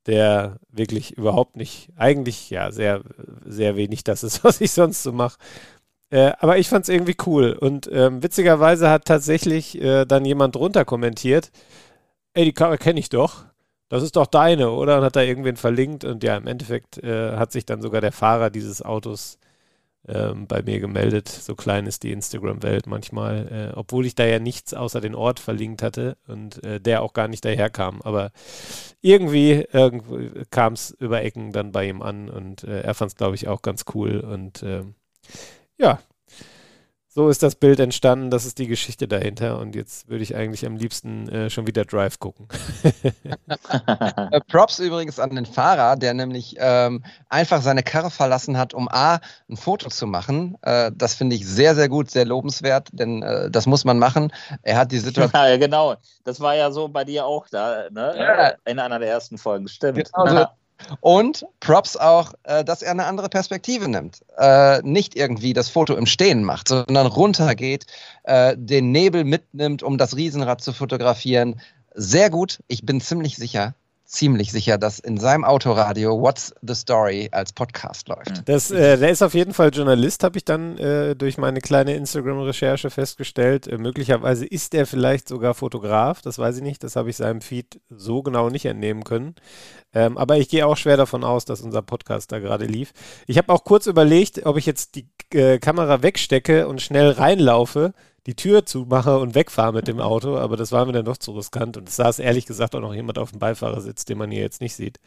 C: der wirklich überhaupt nicht, eigentlich ja sehr, sehr wenig das ist, was ich sonst so mache. Äh, aber ich fand es irgendwie cool. Und ähm, witzigerweise hat tatsächlich äh, dann jemand drunter kommentiert, ey, die Karre kenne ich doch. Das ist doch deine, oder? Und hat da irgendwen verlinkt. Und ja, im Endeffekt äh, hat sich dann sogar der Fahrer dieses Autos ähm, bei mir gemeldet. So klein ist die Instagram-Welt manchmal, äh, obwohl ich da ja nichts außer den Ort verlinkt hatte und äh, der auch gar nicht daherkam. Aber irgendwie, irgendwie kam es über Ecken dann bei ihm an und äh, er fand es, glaube ich, auch ganz cool. Und ähm, ja, so ist das Bild entstanden, das ist die Geschichte dahinter und jetzt würde ich eigentlich am liebsten äh, schon wieder Drive gucken.
A: Äh, Props übrigens an den Fahrer, der nämlich ähm, einfach seine Karre verlassen hat, um A, ein Foto zu machen. Äh, das finde ich sehr, sehr gut, sehr lobenswert, denn äh, das muss man machen. Er hat die Situation.
B: Ja, genau. Das war ja so bei dir auch da, ne? Ja. In einer der ersten Folgen, stimmt.
A: Genau so, und Props auch, äh, dass er eine andere Perspektive nimmt. Äh, nicht irgendwie das Foto im Stehen macht, sondern runtergeht, äh, den Nebel mitnimmt, um das Riesenrad zu fotografieren. Sehr gut. Ich bin ziemlich sicher, ziemlich sicher, dass in seinem Autoradio What's the Story als Podcast läuft.
C: Das, äh, der ist auf jeden Fall Journalist, habe ich dann äh, durch meine kleine Instagram-Recherche festgestellt. Äh, möglicherweise ist er vielleicht sogar Fotograf, das weiß ich nicht, das habe ich seinem Feed so genau nicht entnehmen können. Ähm, aber ich gehe auch schwer davon aus, dass unser Podcast da gerade lief. Ich habe auch kurz überlegt, ob ich jetzt die äh, Kamera wegstecke und schnell reinlaufe die Tür zumache und wegfahre mit dem Auto, aber das war mir dann doch zu riskant und es saß ehrlich gesagt auch noch jemand auf dem Beifahrersitz, den man hier jetzt nicht sieht.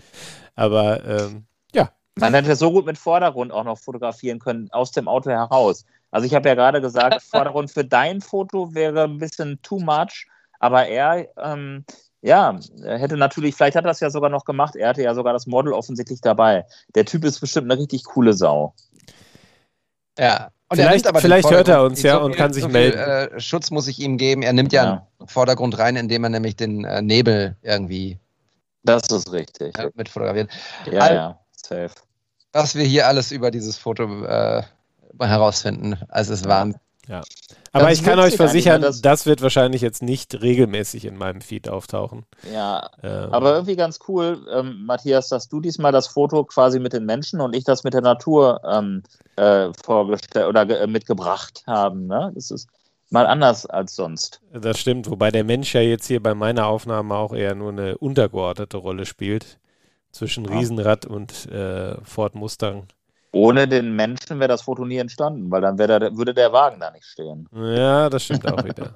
C: Aber ähm, ja.
B: Man hätte so gut mit Vordergrund auch noch fotografieren können, aus dem Auto heraus. Also ich habe ja gerade gesagt, Vordergrund für dein Foto wäre ein bisschen too much, aber er, ähm, ja, er hätte natürlich, vielleicht hat er das ja sogar noch gemacht, er hatte ja sogar das Model offensichtlich dabei. Der Typ ist bestimmt eine richtig coole Sau.
A: Ja,
C: und vielleicht, vielleicht hört er uns ja so und kann sich so melden.
A: Viel, äh, Schutz muss ich ihm geben. Er nimmt ja, ja. einen Vordergrund rein, indem er nämlich den äh, Nebel irgendwie.
B: Das ist richtig.
A: Äh, mit fotografiert.
B: Ja, All, ja, safe.
A: Was wir hier alles über dieses Foto äh, herausfinden, also es waren.
C: Ja. Aber das ich kann euch versichern, das, das, wird wahrscheinlich jetzt nicht regelmäßig in meinem Feed auftauchen.
B: Ja, ähm. aber irgendwie ganz cool, ähm, Matthias, dass du diesmal das Foto quasi mit den Menschen und ich das mit der Natur ähm, äh, vorgestellt oder äh, mitgebracht haben. Ne? Das ist mal anders als sonst.
C: Das stimmt, wobei der Mensch ja jetzt hier bei meiner Aufnahme auch eher nur eine untergeordnete Rolle spielt zwischen Riesenrad und äh, Ford Mustang.
B: Ohne den Menschen wäre das Foto nie entstanden, weil dann der, würde der Wagen da nicht stehen.
C: Ja, das stimmt auch wieder.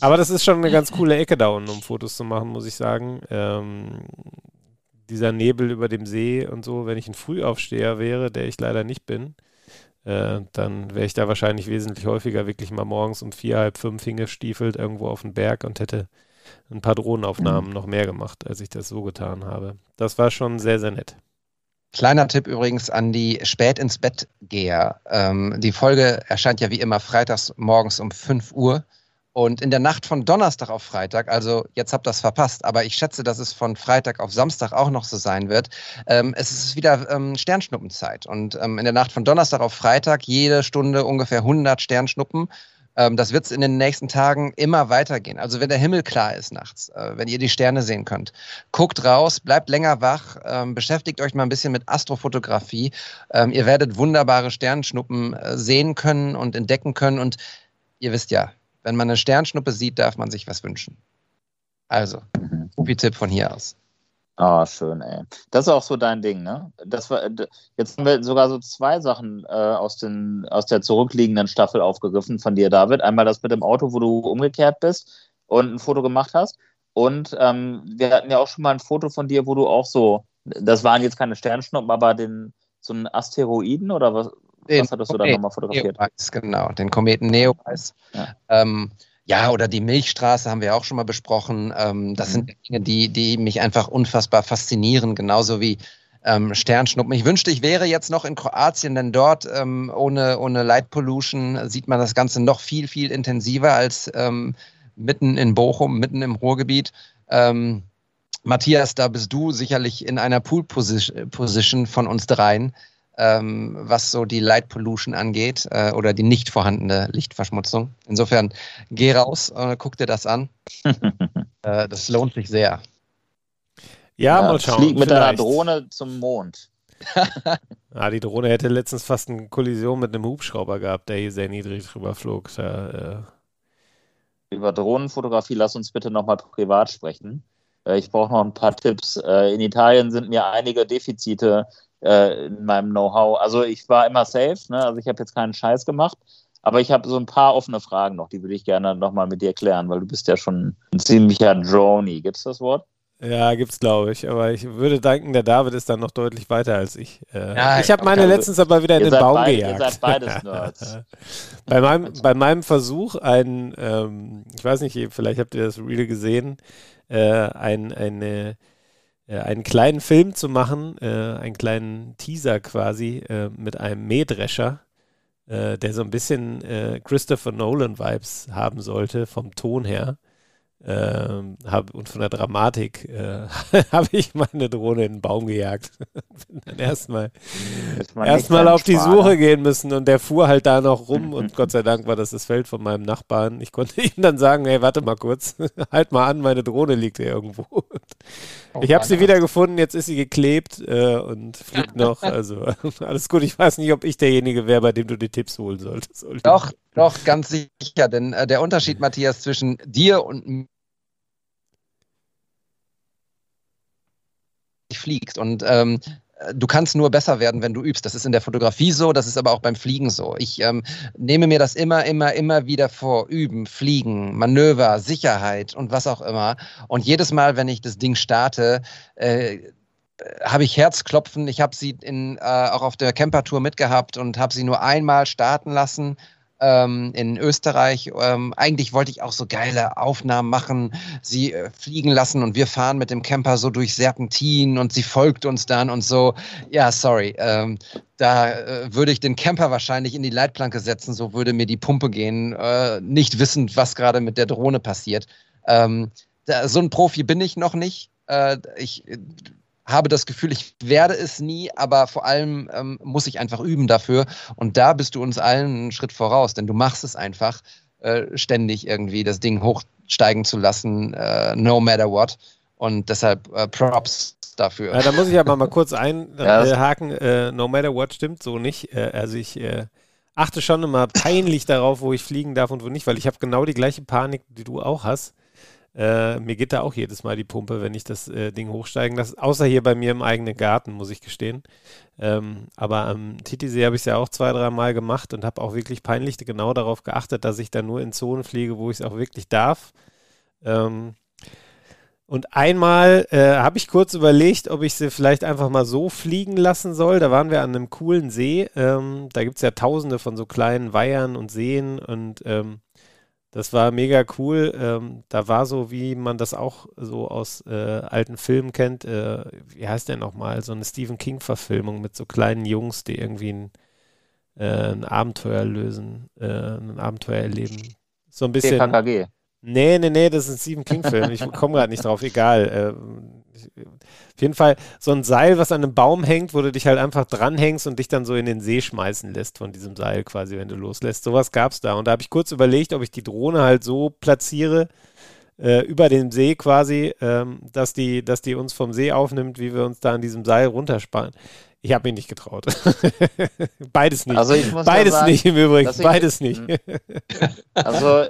C: Aber das ist schon eine ganz coole Ecke da unten, um Fotos zu machen, muss ich sagen. Ähm, dieser Nebel über dem See und so, wenn ich ein Frühaufsteher wäre, der ich leider nicht bin, äh, dann wäre ich da wahrscheinlich wesentlich häufiger wirklich mal morgens um vier, halb fünf hingestiefelt irgendwo auf den Berg und hätte ein paar Drohnenaufnahmen mhm. noch mehr gemacht, als ich das so getan habe. Das war schon sehr, sehr nett.
A: Kleiner Tipp übrigens an die spät ins Bett Geher. Ähm, die Folge erscheint ja wie immer freitags morgens um 5 Uhr. Und in der Nacht von Donnerstag auf Freitag, also jetzt habt ihr das verpasst, aber ich schätze, dass es von Freitag auf Samstag auch noch so sein wird. Ähm, es ist wieder ähm, Sternschnuppenzeit. Und ähm, in der Nacht von Donnerstag auf Freitag jede Stunde ungefähr 100 Sternschnuppen. Ähm, das wird es in den nächsten Tagen immer weitergehen. Also wenn der Himmel klar ist nachts, äh, wenn ihr die Sterne sehen könnt, guckt raus, bleibt länger wach, ähm, beschäftigt euch mal ein bisschen mit Astrofotografie. Ähm, ihr werdet wunderbare Sternschnuppen äh, sehen können und entdecken können. Und ihr wisst ja, wenn man eine Sternschnuppe sieht, darf man sich was wünschen. Also, Upi-Tipp von hier aus.
B: Ah, oh, schön, ey. Das ist auch so dein Ding, ne? Das war, jetzt haben wir sogar so zwei Sachen äh, aus, den, aus der zurückliegenden Staffel aufgegriffen von dir, David. Einmal das mit dem Auto, wo du umgekehrt bist und ein Foto gemacht hast. Und ähm, wir hatten ja auch schon mal ein Foto von dir, wo du auch so, das waren jetzt keine Sternschnuppen, aber den, so einen Asteroiden oder was,
A: den was hattest du da nochmal fotografiert? Neowise, genau, den Kometen Neowise. Ja. Ähm, ja, oder die Milchstraße haben wir auch schon mal besprochen. Ähm, das mhm. sind Dinge, die, die mich einfach unfassbar faszinieren, genauso wie ähm, Sternschnuppen. Ich wünschte, ich wäre jetzt noch in Kroatien, denn dort ähm, ohne, ohne Light Pollution sieht man das Ganze noch viel, viel intensiver als ähm, mitten in Bochum, mitten im Ruhrgebiet. Ähm, Matthias, da bist du sicherlich in einer Pool-Position von uns dreien ähm, was so die Light Pollution angeht äh, oder die nicht vorhandene Lichtverschmutzung. Insofern geh raus, äh, guck dir das an. äh, das lohnt sich sehr.
B: Ja, ja mal schauen. Flieg mit vielleicht. einer Drohne zum Mond.
C: ah, die Drohne hätte letztens fast eine Kollision mit einem Hubschrauber gehabt, der hier sehr niedrig drüber flog. Da,
B: äh Über Drohnenfotografie lass uns bitte nochmal privat sprechen. Äh, ich brauche noch ein paar Tipps. Äh, in Italien sind mir einige Defizite äh, in meinem Know-how. Also ich war immer safe, ne? also ich habe jetzt keinen Scheiß gemacht, aber ich habe so ein paar offene Fragen noch, die würde ich gerne nochmal mit dir klären, weil du bist ja schon ein ziemlicher Droney. Gibt es das Wort?
C: Ja, gibt's, glaube ich. Aber ich würde denken, der David ist dann noch deutlich weiter als ich. Äh, ja, ich habe meine letztens aber wieder in den Baum beid, gejagt. Ihr seid beides Nerds. bei, meinem, bei meinem Versuch, ein, ähm, ich weiß nicht, vielleicht habt ihr das Reel gesehen, äh, ein, eine äh, einen kleinen Film zu machen, äh, einen kleinen Teaser quasi äh, mit einem Mähdrescher, äh, der so ein bisschen äh, Christopher Nolan-Vibes haben sollte, vom Ton her. Ähm, hab, und von der Dramatik äh, habe ich meine Drohne in den Baum gejagt. Bin dann erstmal erstmal auf die Suche gehen müssen und der fuhr halt da noch rum und Gott sei Dank war das das Feld von meinem Nachbarn. Ich konnte ihm dann sagen, hey, warte mal kurz, halt mal an, meine Drohne liegt hier irgendwo. Oh, ich habe sie wieder gefunden, jetzt ist sie geklebt äh, und fliegt noch. Also alles gut. Ich weiß nicht, ob ich derjenige wäre, bei dem du die Tipps holen solltest.
A: Doch, doch, ganz sicher. Denn äh, der Unterschied, Matthias, zwischen dir und fliegst. Und ähm, du kannst nur besser werden, wenn du übst. Das ist in der Fotografie so, das ist aber auch beim Fliegen so. Ich ähm, nehme mir das immer, immer, immer wieder vor. Üben, fliegen, Manöver, Sicherheit und was auch immer. Und jedes Mal, wenn ich das Ding starte, äh, habe ich Herzklopfen. Ich habe sie in, äh, auch auf der Campertour mitgehabt und habe sie nur einmal starten lassen ähm, in Österreich. Ähm, eigentlich wollte ich auch so geile Aufnahmen machen, sie äh, fliegen lassen und wir fahren mit dem Camper so durch Serpentin und sie folgt uns dann und so. Ja, sorry. Ähm, da äh, würde ich den Camper wahrscheinlich in die Leitplanke setzen, so würde mir die Pumpe gehen, äh, nicht wissend, was gerade mit der Drohne passiert. Ähm, da, so ein Profi bin ich noch nicht. Äh, ich habe das Gefühl, ich werde es nie, aber vor allem ähm, muss ich einfach üben dafür. Und da bist du uns allen einen Schritt voraus, denn du machst es einfach äh, ständig irgendwie, das Ding hochsteigen zu lassen, äh, no matter what. Und deshalb äh, Props dafür.
C: Ja, da muss ich aber mal kurz einhaken. Ja. Äh, no matter what stimmt so nicht. Äh, also ich äh, achte schon immer peinlich darauf, wo ich fliegen darf und wo nicht, weil ich habe genau die gleiche Panik, die du auch hast. Äh, mir geht da auch jedes Mal die Pumpe, wenn ich das äh, Ding hochsteigen lasse. Außer hier bei mir im eigenen Garten, muss ich gestehen. Ähm, aber am Titisee habe ich es ja auch zwei, drei Mal gemacht und habe auch wirklich peinlich genau darauf geachtet, dass ich da nur in Zonen fliege, wo ich es auch wirklich darf. Ähm, und einmal äh, habe ich kurz überlegt, ob ich sie vielleicht einfach mal so fliegen lassen soll. Da waren wir an einem coolen See. Ähm, da gibt es ja tausende von so kleinen Weihern und Seen und ähm, das war mega cool. Ähm, da war so, wie man das auch so aus äh, alten Filmen kennt. Äh, wie heißt der nochmal? So eine Stephen King-Verfilmung mit so kleinen Jungs, die irgendwie ein, äh, ein Abenteuer lösen, äh, ein Abenteuer erleben. So ein bisschen.
B: TKKG.
C: Nee, nee, nee, das ist ein Stephen King-Film. Ich komme gerade nicht drauf, egal. Ähm, auf jeden Fall so ein Seil, was an einem Baum hängt, wo du dich halt einfach dranhängst und dich dann so in den See schmeißen lässt von diesem Seil quasi, wenn du loslässt. Sowas gab es da. Und da habe ich kurz überlegt, ob ich die Drohne halt so platziere, äh, über den See quasi, ähm, dass, die, dass die uns vom See aufnimmt, wie wir uns da an diesem Seil runtersparen. Ich habe mich nicht getraut. Beides nicht. Also Beides sagen, nicht im Übrigen. Beides nicht.
B: Also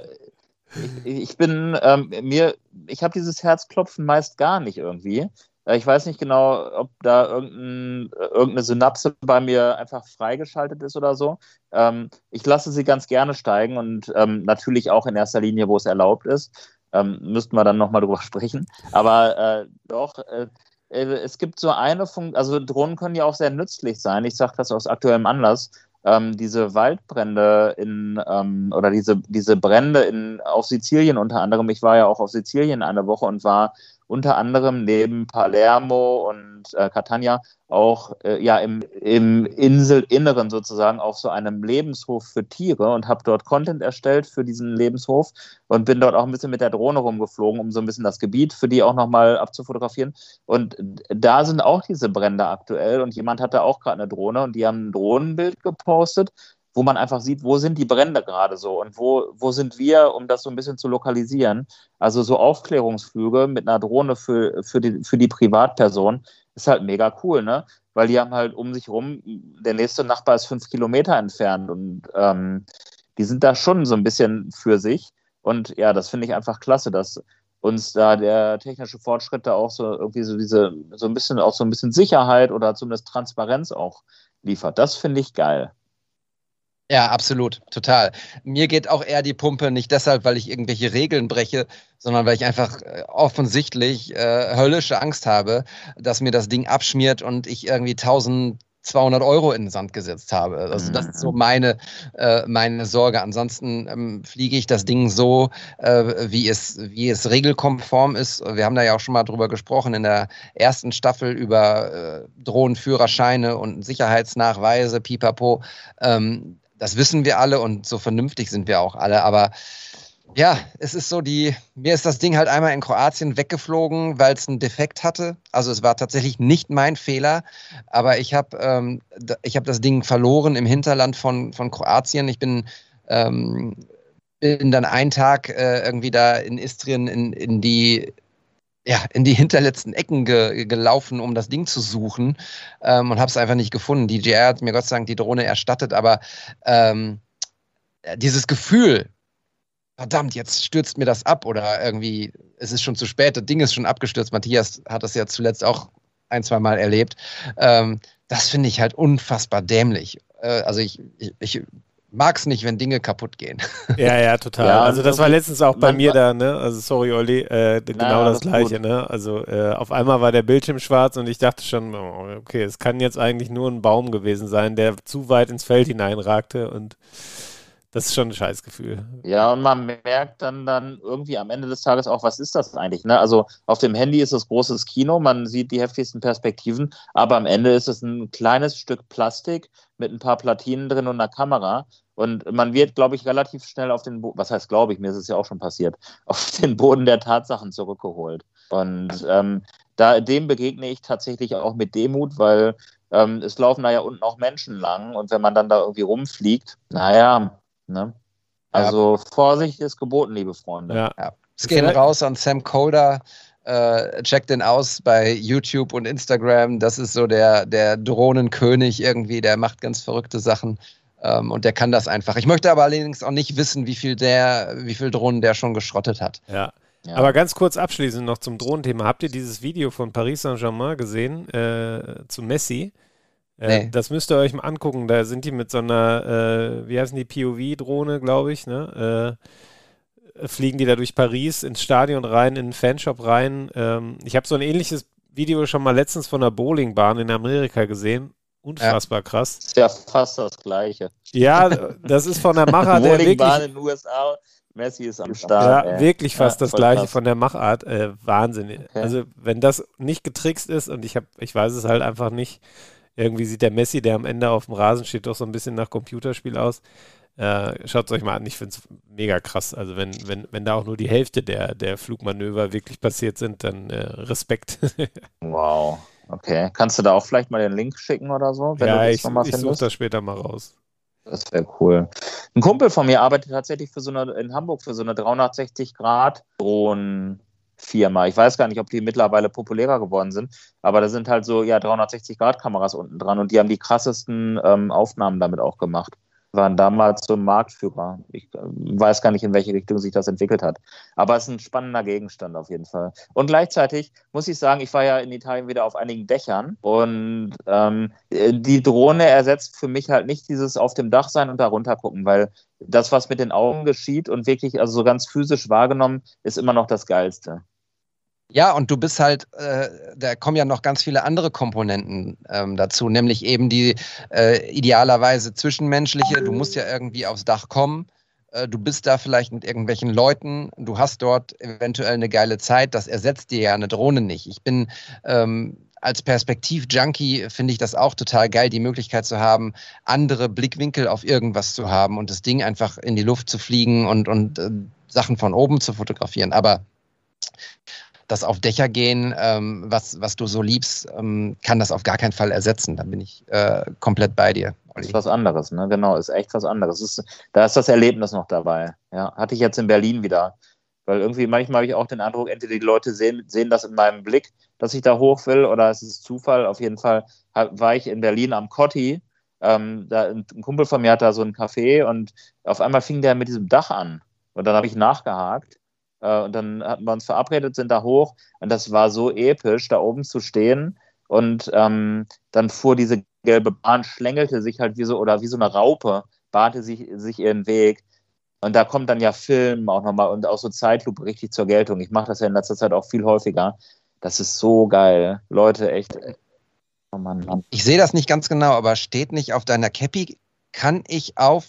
B: ich, ich bin ähm, mir, ich habe dieses Herzklopfen meist gar nicht irgendwie. Äh, ich weiß nicht genau, ob da irgendein, irgendeine Synapse bei mir einfach freigeschaltet ist oder so. Ähm, ich lasse sie ganz gerne steigen und ähm, natürlich auch in erster Linie, wo es erlaubt ist. Ähm, müssten wir dann nochmal drüber sprechen. Aber äh, doch, äh, äh, es gibt so eine Funktion, also Drohnen können ja auch sehr nützlich sein. Ich sage das aus aktuellem Anlass. Ähm, diese Waldbrände in ähm, oder diese, diese Brände in, auf Sizilien unter anderem. Ich war ja auch auf Sizilien eine Woche und war unter anderem neben Palermo und äh, Catania auch äh, ja im, im Inselinneren sozusagen auf so einem Lebenshof für Tiere und habe dort Content erstellt für diesen Lebenshof und bin dort auch ein bisschen mit der Drohne rumgeflogen, um so ein bisschen das Gebiet für die auch nochmal abzufotografieren. Und da sind auch diese Brände aktuell und jemand hatte auch gerade eine Drohne und die haben ein Drohnenbild gepostet wo man einfach sieht, wo sind die Brände gerade so und wo, wo sind wir, um das so ein bisschen zu lokalisieren. Also so Aufklärungsflüge mit einer Drohne für, für, die, für die Privatperson ist halt mega cool, ne? Weil die haben halt um sich rum, der nächste Nachbar ist fünf Kilometer entfernt und ähm, die sind da schon so ein bisschen für sich. Und ja, das finde ich einfach klasse, dass uns da der technische Fortschritt da auch so irgendwie so diese, so ein bisschen auch so ein bisschen Sicherheit oder zumindest Transparenz auch liefert. Das finde ich geil.
A: Ja, absolut, total. Mir geht auch eher die Pumpe nicht deshalb, weil ich irgendwelche Regeln breche, sondern weil ich einfach äh, offensichtlich äh, höllische Angst habe, dass mir das Ding abschmiert und ich irgendwie 1200 Euro in den Sand gesetzt habe. Also das ist so mhm. meine, äh, meine Sorge. Ansonsten ähm, fliege ich das Ding so, äh, wie, es, wie es regelkonform ist. Wir haben da ja auch schon mal drüber gesprochen in der ersten Staffel über äh, Drohnenführerscheine und Sicherheitsnachweise, pipapo. Ähm, das wissen wir alle und so vernünftig sind wir auch alle. Aber ja, es ist so die, mir ist das Ding halt einmal in Kroatien weggeflogen, weil es einen Defekt hatte. Also es war tatsächlich nicht mein Fehler, aber ich habe ähm, hab das Ding verloren im Hinterland von, von Kroatien. Ich bin, ähm, bin dann einen Tag äh, irgendwie da in Istrien in, in die ja, in die hinterletzten Ecken ge gelaufen, um das Ding zu suchen ähm, und habe es einfach nicht gefunden. DJI hat mir Gott sei Dank die Drohne erstattet, aber ähm, dieses Gefühl, verdammt, jetzt stürzt mir das ab oder irgendwie, es ist schon zu spät, das Ding ist schon abgestürzt. Matthias hat das ja zuletzt auch ein, zwei Mal erlebt. Ähm, das finde ich halt unfassbar dämlich. Äh, also ich, ich, ich mag es nicht, wenn Dinge kaputt gehen.
C: Ja, ja, total. Ja, also das war letztens auch bei mir da, ne? Also sorry, Olli, äh, genau naja, das, das gleiche, gut. ne? Also äh, auf einmal war der Bildschirm schwarz und ich dachte schon, oh, okay, es kann jetzt eigentlich nur ein Baum gewesen sein, der zu weit ins Feld hineinragte und das ist schon ein Scheißgefühl.
B: Ja, und man merkt dann, dann irgendwie am Ende des Tages auch, was ist das eigentlich? Ne? Also auf dem Handy ist es großes Kino, man sieht die heftigsten Perspektiven, aber am Ende ist es ein kleines Stück Plastik mit ein paar Platinen drin und einer Kamera. Und man wird, glaube ich, relativ schnell auf den Boden, was heißt, glaube ich, mir ist es ja auch schon passiert, auf den Boden der Tatsachen zurückgeholt. Und ähm, da, dem begegne ich tatsächlich auch mit Demut, weil ähm, es laufen da ja unten auch Menschen lang und wenn man dann da irgendwie rumfliegt, naja, Ne? Also ja. Vorsicht ist geboten, liebe Freunde.
A: Ja. ja. Es gehen raus an Sam Coder. Äh, checkt den aus bei YouTube und Instagram. Das ist so der, der Drohnenkönig irgendwie, der macht ganz verrückte Sachen. Ähm, und der kann das einfach. Ich möchte aber allerdings auch nicht wissen, wie viel der, wie viel Drohnen der schon geschrottet hat.
C: Ja. ja. Aber ganz kurz abschließend noch zum Drohnenthema. Habt ihr dieses Video von Paris Saint-Germain gesehen äh, zu Messi? Äh, nee. Das müsst ihr euch mal angucken. Da sind die mit so einer, äh, wie heißen die, POV-Drohne, glaube ich, ne? Äh, fliegen die da durch Paris ins Stadion rein, in den Fanshop rein. Ähm, ich habe so ein ähnliches Video schon mal letztens von der Bowlingbahn in Amerika gesehen. Unfassbar ja. krass.
B: Ist ja fast das Gleiche.
C: Ja, das ist von der Macher der wirklich.
B: Bowlingbahn in den USA. Messi ist am Start.
C: Ja, ey. wirklich fast ja, das gleiche krass. von der Machart. Äh, Wahnsinn. Okay. Also, wenn das nicht getrickst ist und ich habe, ich weiß es halt einfach nicht, irgendwie sieht der Messi, der am Ende auf dem Rasen steht, doch so ein bisschen nach Computerspiel aus. Äh, Schaut es euch mal an, ich finde es mega krass. Also wenn, wenn, wenn da auch nur die Hälfte der, der Flugmanöver wirklich passiert sind, dann äh, Respekt.
B: wow. Okay. Kannst du da auch vielleicht mal den Link schicken oder so?
C: ja, ich, ich suche das später mal raus.
B: Das wäre cool. Ein Kumpel von mir arbeitet tatsächlich für so eine, in Hamburg für so eine 360 Grad Drohnen Firma. Ich weiß gar nicht, ob die mittlerweile populärer geworden sind, aber da sind halt so ja 360-Grad-Kameras unten dran und die haben die krassesten ähm, Aufnahmen damit auch gemacht. Waren damals so Marktführer. Ich äh, weiß gar nicht, in welche Richtung sich das entwickelt hat. Aber es ist ein spannender Gegenstand auf jeden Fall. Und gleichzeitig muss ich sagen, ich war ja in Italien wieder auf einigen Dächern und ähm, die Drohne ersetzt für mich halt nicht dieses auf dem Dach sein und da runter gucken, weil das, was mit den Augen geschieht und wirklich also so ganz physisch wahrgenommen, ist immer noch das Geilste.
A: Ja, und du bist halt, äh, da kommen ja noch ganz viele andere Komponenten ähm, dazu, nämlich eben die äh, idealerweise zwischenmenschliche. Du musst ja irgendwie aufs Dach kommen. Äh, du bist da vielleicht mit irgendwelchen Leuten. Du hast dort eventuell eine geile Zeit. Das ersetzt dir ja eine Drohne nicht. Ich bin ähm, als Perspektiv-Junkie finde ich das auch total geil, die Möglichkeit zu haben, andere Blickwinkel auf irgendwas zu haben und das Ding einfach in die Luft zu fliegen und, und äh, Sachen von oben zu fotografieren. Aber das auf Dächer gehen, ähm, was, was du so liebst, ähm, kann das auf gar keinen Fall ersetzen. Da bin ich äh, komplett bei dir.
B: Olli. Ist was anderes, ne? Genau, ist echt was anderes. Ist, da ist das Erlebnis noch dabei. Ja, hatte ich jetzt in Berlin wieder. Weil irgendwie manchmal habe ich auch den Eindruck, entweder die Leute sehen, sehen das in meinem Blick, dass ich da hoch will, oder es ist Zufall. Auf jeden Fall war ich in Berlin am Cotti. Ähm, da, ein Kumpel von mir hat da so ein Café und auf einmal fing der mit diesem Dach an. Und dann habe ich nachgehakt und dann hatten wir uns verabredet, sind da hoch und das war so episch, da oben zu stehen. Und ähm, dann fuhr diese gelbe Bahn, schlängelte sich halt wie so, oder wie so eine Raupe, bahnte sich, sich ihren Weg. Und da kommt dann ja Film auch nochmal und auch so Zeitlupe richtig zur Geltung. Ich mache das ja in letzter Zeit auch viel häufiger. Das ist so geil. Leute, echt.
A: Oh Mann, Mann. Ich sehe das nicht ganz genau, aber steht nicht auf deiner Cappy, kann ich auf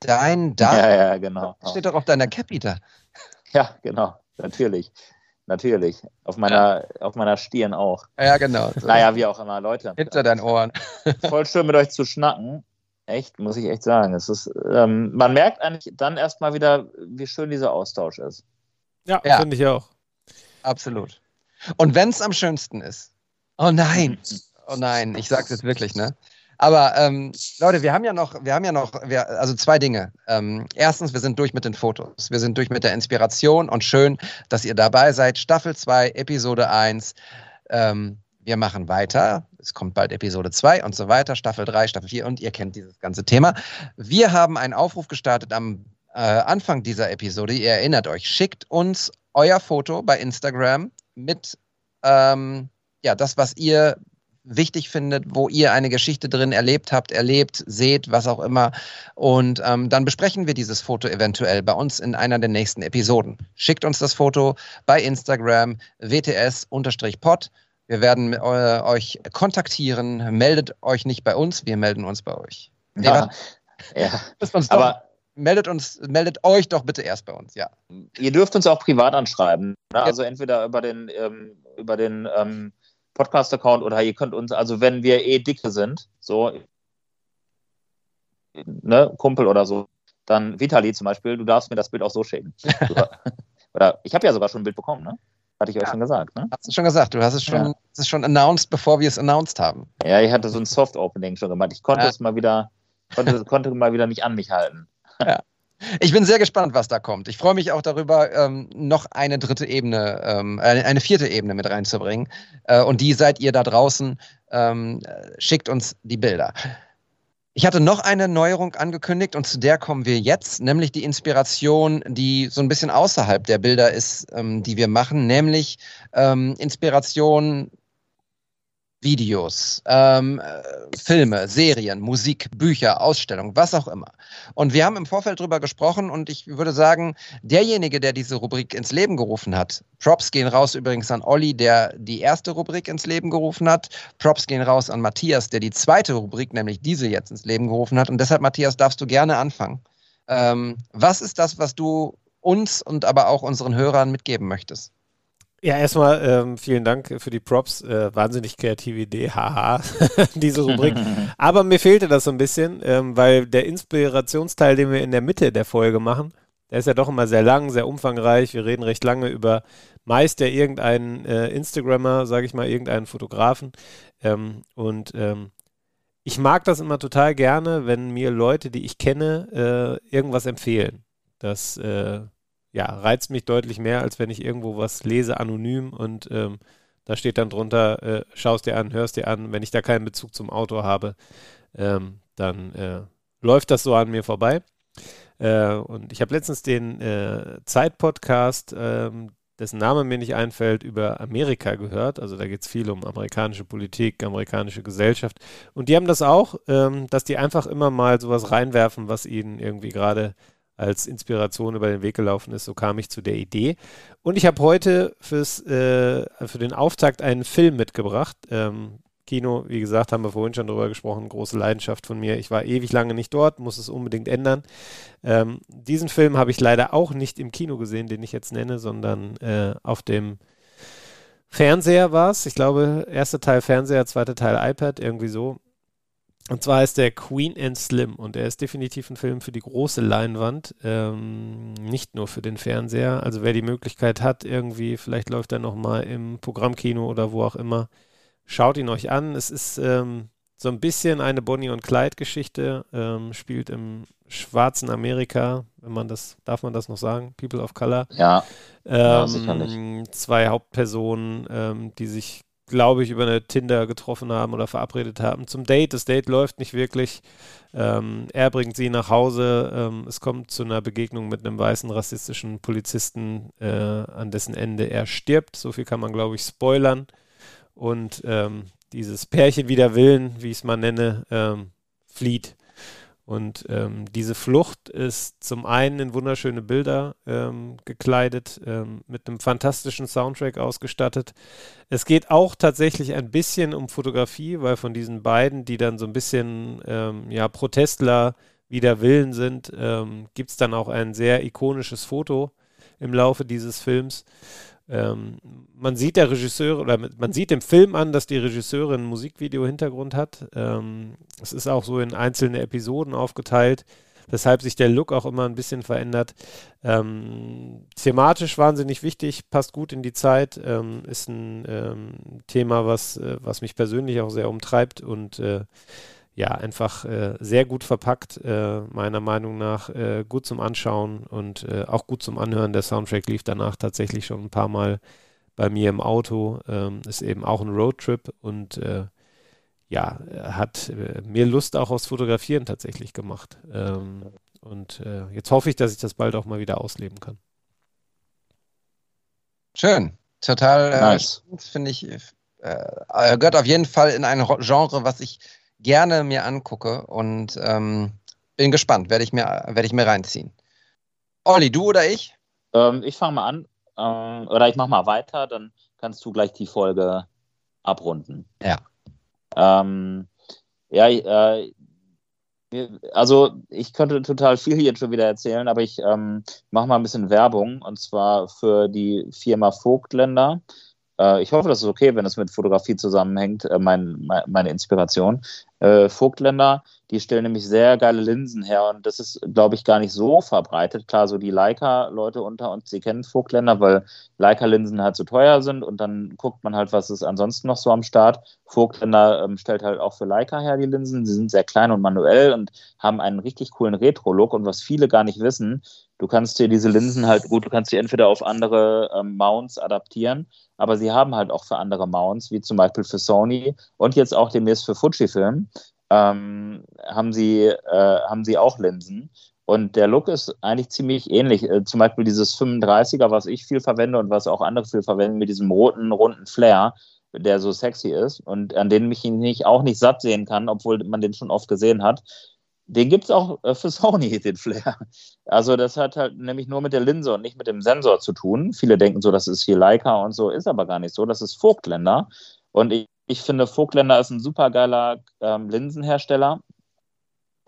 A: dein Dach?
B: Ja, ja, genau.
A: Steht doch auf deiner Cappy da.
B: Ja, genau, natürlich. Natürlich. Auf meiner, ja. auf meiner Stirn auch.
A: Ja, genau.
B: Naja, wie auch immer, Leute.
A: Hinter deinen Ohren.
B: Voll schön mit euch zu schnacken. Echt, muss ich echt sagen. Es ist, ähm, man merkt eigentlich dann erstmal wieder, wie schön dieser Austausch ist.
C: Ja, ja. finde ich auch.
A: Absolut. Und wenn es am schönsten ist. Oh nein. Oh nein, ich sag's jetzt wirklich, ne? Aber ähm, Leute, wir haben ja noch, wir haben ja noch, wir, also zwei Dinge. Ähm, erstens, wir sind durch mit den Fotos. Wir sind durch mit der Inspiration und schön, dass ihr dabei seid. Staffel 2, Episode 1. Ähm, wir machen weiter. Es kommt bald Episode 2 und so weiter, Staffel 3, Staffel 4 und ihr kennt dieses ganze Thema. Wir haben einen Aufruf gestartet am äh, Anfang dieser Episode. Ihr erinnert euch, schickt uns euer Foto bei Instagram mit ähm, ja, das, was ihr wichtig findet, wo ihr eine Geschichte drin erlebt habt, erlebt, seht, was auch immer. Und ähm, dann besprechen wir dieses Foto eventuell bei uns in einer der nächsten Episoden. Schickt uns das Foto bei Instagram wts-pod. Wir werden äh, euch kontaktieren. Meldet euch nicht bei uns, wir melden uns bei euch.
B: Ja, ja.
A: Uns aber meldet uns, meldet euch doch bitte erst bei uns, ja.
B: Ihr dürft uns auch privat anschreiben. Ne? Also entweder über den, ähm, über den ähm, Podcast-Account oder ihr könnt uns, also wenn wir eh dicke sind, so, ne, Kumpel oder so, dann Vitali zum Beispiel, du darfst mir das Bild auch so schicken. oder ich habe ja sogar schon ein Bild bekommen, ne? Hatte ich euch ja. schon gesagt, ne?
A: Hast du schon gesagt, du hast es schon, ja. es schon announced, bevor wir es announced haben.
B: Ja, ich hatte so ein Soft-Opening schon gemacht. Ich konnte ja. es mal wieder, konnte, konnte mal wieder nicht an mich halten.
A: Ja. Ich bin sehr gespannt, was da kommt. Ich freue mich auch darüber, ähm, noch eine dritte Ebene, ähm, eine, eine, vierte Ebene mit reinzubringen. Äh, und die seid ihr da draußen. Ähm, schickt uns die Bilder. Ich hatte noch eine Neuerung angekündigt und zu der kommen wir jetzt, nämlich die Inspiration, die so ein bisschen außerhalb der Bilder ist, ähm, die wir machen, nämlich ähm, Inspiration Videos, ähm, äh, Filme, Serien, Musik, Bücher, Ausstellungen, was auch immer. Und wir haben im Vorfeld drüber gesprochen und ich würde sagen, derjenige, der diese Rubrik ins Leben gerufen hat, Props gehen raus übrigens an Olli, der die erste Rubrik ins Leben gerufen hat. Props gehen raus an Matthias, der die zweite Rubrik, nämlich diese jetzt ins Leben gerufen hat. Und deshalb, Matthias, darfst du gerne anfangen. Ähm, was ist das, was du uns und aber auch unseren Hörern mitgeben möchtest?
C: Ja, erstmal ähm, vielen Dank für die Props. Äh, wahnsinnig kreative Idee, haha, diese Rubrik. Aber mir fehlte das so ein bisschen, ähm, weil der Inspirationsteil, den wir in der Mitte der Folge machen, der ist ja doch immer sehr lang, sehr umfangreich. Wir reden recht lange über meist ja irgendeinen äh, Instagrammer, sage ich mal, irgendeinen Fotografen. Ähm, und ähm, ich mag das immer total gerne, wenn mir Leute, die ich kenne, äh, irgendwas empfehlen. Das äh, ja, reizt mich deutlich mehr, als wenn ich irgendwo was lese, anonym und ähm, da steht dann drunter, äh, schaust dir an, hörst dir an. Wenn ich da keinen Bezug zum Autor habe, ähm, dann äh, läuft das so an mir vorbei. Äh, und ich habe letztens den äh, Zeit-Podcast, ähm, dessen Name mir nicht einfällt, über Amerika gehört. Also da geht es viel um amerikanische Politik, amerikanische Gesellschaft. Und die haben das auch, ähm, dass die einfach immer mal sowas reinwerfen, was ihnen irgendwie gerade als Inspiration über den Weg gelaufen ist. So kam ich zu der Idee. Und ich habe heute fürs, äh, für den Auftakt einen Film mitgebracht. Ähm, Kino, wie gesagt, haben wir vorhin schon drüber gesprochen, große Leidenschaft von mir. Ich war ewig lange nicht dort, muss es unbedingt ändern. Ähm, diesen Film habe ich leider auch nicht im Kino gesehen, den ich jetzt nenne, sondern äh, auf dem Fernseher war es. Ich glaube, erster Teil Fernseher, zweiter Teil iPad, irgendwie so. Und zwar ist der Queen and Slim und er ist definitiv ein Film für die große Leinwand, ähm, nicht nur für den Fernseher. Also wer die Möglichkeit hat, irgendwie, vielleicht läuft er nochmal im Programmkino oder wo auch immer, Schaut ihn euch an. Es ist ähm, so ein bisschen eine Bonnie und Clyde-Geschichte. Ähm, spielt im schwarzen Amerika, wenn man das, darf man das noch sagen? People of Color.
B: Ja.
C: Ähm, ja sicherlich. Zwei Hauptpersonen, ähm, die sich, glaube ich, über eine Tinder getroffen haben oder verabredet haben zum Date. Das Date läuft nicht wirklich. Ähm, er bringt sie nach Hause. Ähm, es kommt zu einer Begegnung mit einem weißen rassistischen Polizisten, äh, an dessen Ende er stirbt. So viel kann man, glaube ich, spoilern und ähm, dieses Pärchen wider Willen, wie ich es mal nenne, ähm, flieht. Und ähm, diese Flucht ist zum einen in wunderschöne Bilder ähm, gekleidet, ähm, mit einem fantastischen Soundtrack ausgestattet. Es geht auch tatsächlich ein bisschen um Fotografie, weil von diesen beiden, die dann so ein bisschen ähm, ja, Protestler wider Willen sind, gibt es dann auch ein sehr ikonisches Foto im Laufe dieses Films. Ähm, man sieht der Regisseur oder man sieht dem Film an, dass die Regisseurin ein Musikvideo-Hintergrund hat. Ähm, es ist auch so in einzelne Episoden aufgeteilt, weshalb sich der Look auch immer ein bisschen verändert. Ähm, thematisch wahnsinnig wichtig, passt gut in die Zeit, ähm, ist ein ähm, Thema, was, äh, was mich persönlich auch sehr umtreibt und äh, ja, einfach äh, sehr gut verpackt, äh, meiner Meinung nach. Äh, gut zum Anschauen und äh, auch gut zum Anhören. Der Soundtrack lief danach tatsächlich schon ein paar Mal bei mir im Auto. Ähm, ist eben auch ein Roadtrip und äh, ja, hat äh, mir Lust auch aufs Fotografieren tatsächlich gemacht. Ähm, und jetzt hoffe ich, dass ich das bald auch mal wieder ausleben kann.
A: Schön. Total nice. finde ich. gehört auf jeden Fall in ein Genre, was ich gerne mir angucke und ähm, bin gespannt, werde ich, mir, werd ich mir reinziehen. Olli, du oder ich?
B: Ähm, ich fange mal an ähm, oder ich mache mal weiter, dann kannst du gleich die Folge abrunden.
A: Ja.
B: Ähm, ja, äh, also ich könnte total viel jetzt schon wieder erzählen, aber ich ähm, mache mal ein bisschen Werbung und zwar für die Firma Vogtländer. Äh, ich hoffe, das ist okay, wenn es mit Fotografie zusammenhängt, äh, mein, meine Inspiration. Äh, Vogtländer, die stellen nämlich sehr geile Linsen her und das ist, glaube ich, gar nicht so verbreitet. Klar, so die Leica-Leute unter uns, die kennen Vogtländer, weil Leica-Linsen halt so teuer sind und dann guckt man halt, was ist ansonsten noch so am Start. Vogtländer ähm, stellt halt auch für Leica her die Linsen. Sie sind sehr klein und manuell und haben einen richtig coolen Retro-Look und was viele gar nicht wissen, du kannst dir diese Linsen halt gut, du kannst sie entweder auf andere ähm, Mounts adaptieren aber sie haben halt auch für andere Mounts, wie zum Beispiel für Sony und jetzt auch demnächst für Fujifilm, ähm, haben, sie, äh, haben sie auch Linsen. Und der Look ist eigentlich ziemlich ähnlich. Äh, zum Beispiel dieses 35er, was ich viel verwende und was auch andere viel verwenden, mit diesem roten, runden Flair, der so sexy ist und an den mich nicht, auch nicht satt sehen kann, obwohl man den schon oft gesehen hat den gibt es auch äh, für Sony, den Flair. Also das hat halt nämlich nur mit der Linse und nicht mit dem Sensor zu tun. Viele denken so, das ist hier Leica und so, ist aber gar nicht so. Das ist Vogtländer. Und ich, ich finde, Vogtländer ist ein super geiler ähm, Linsenhersteller.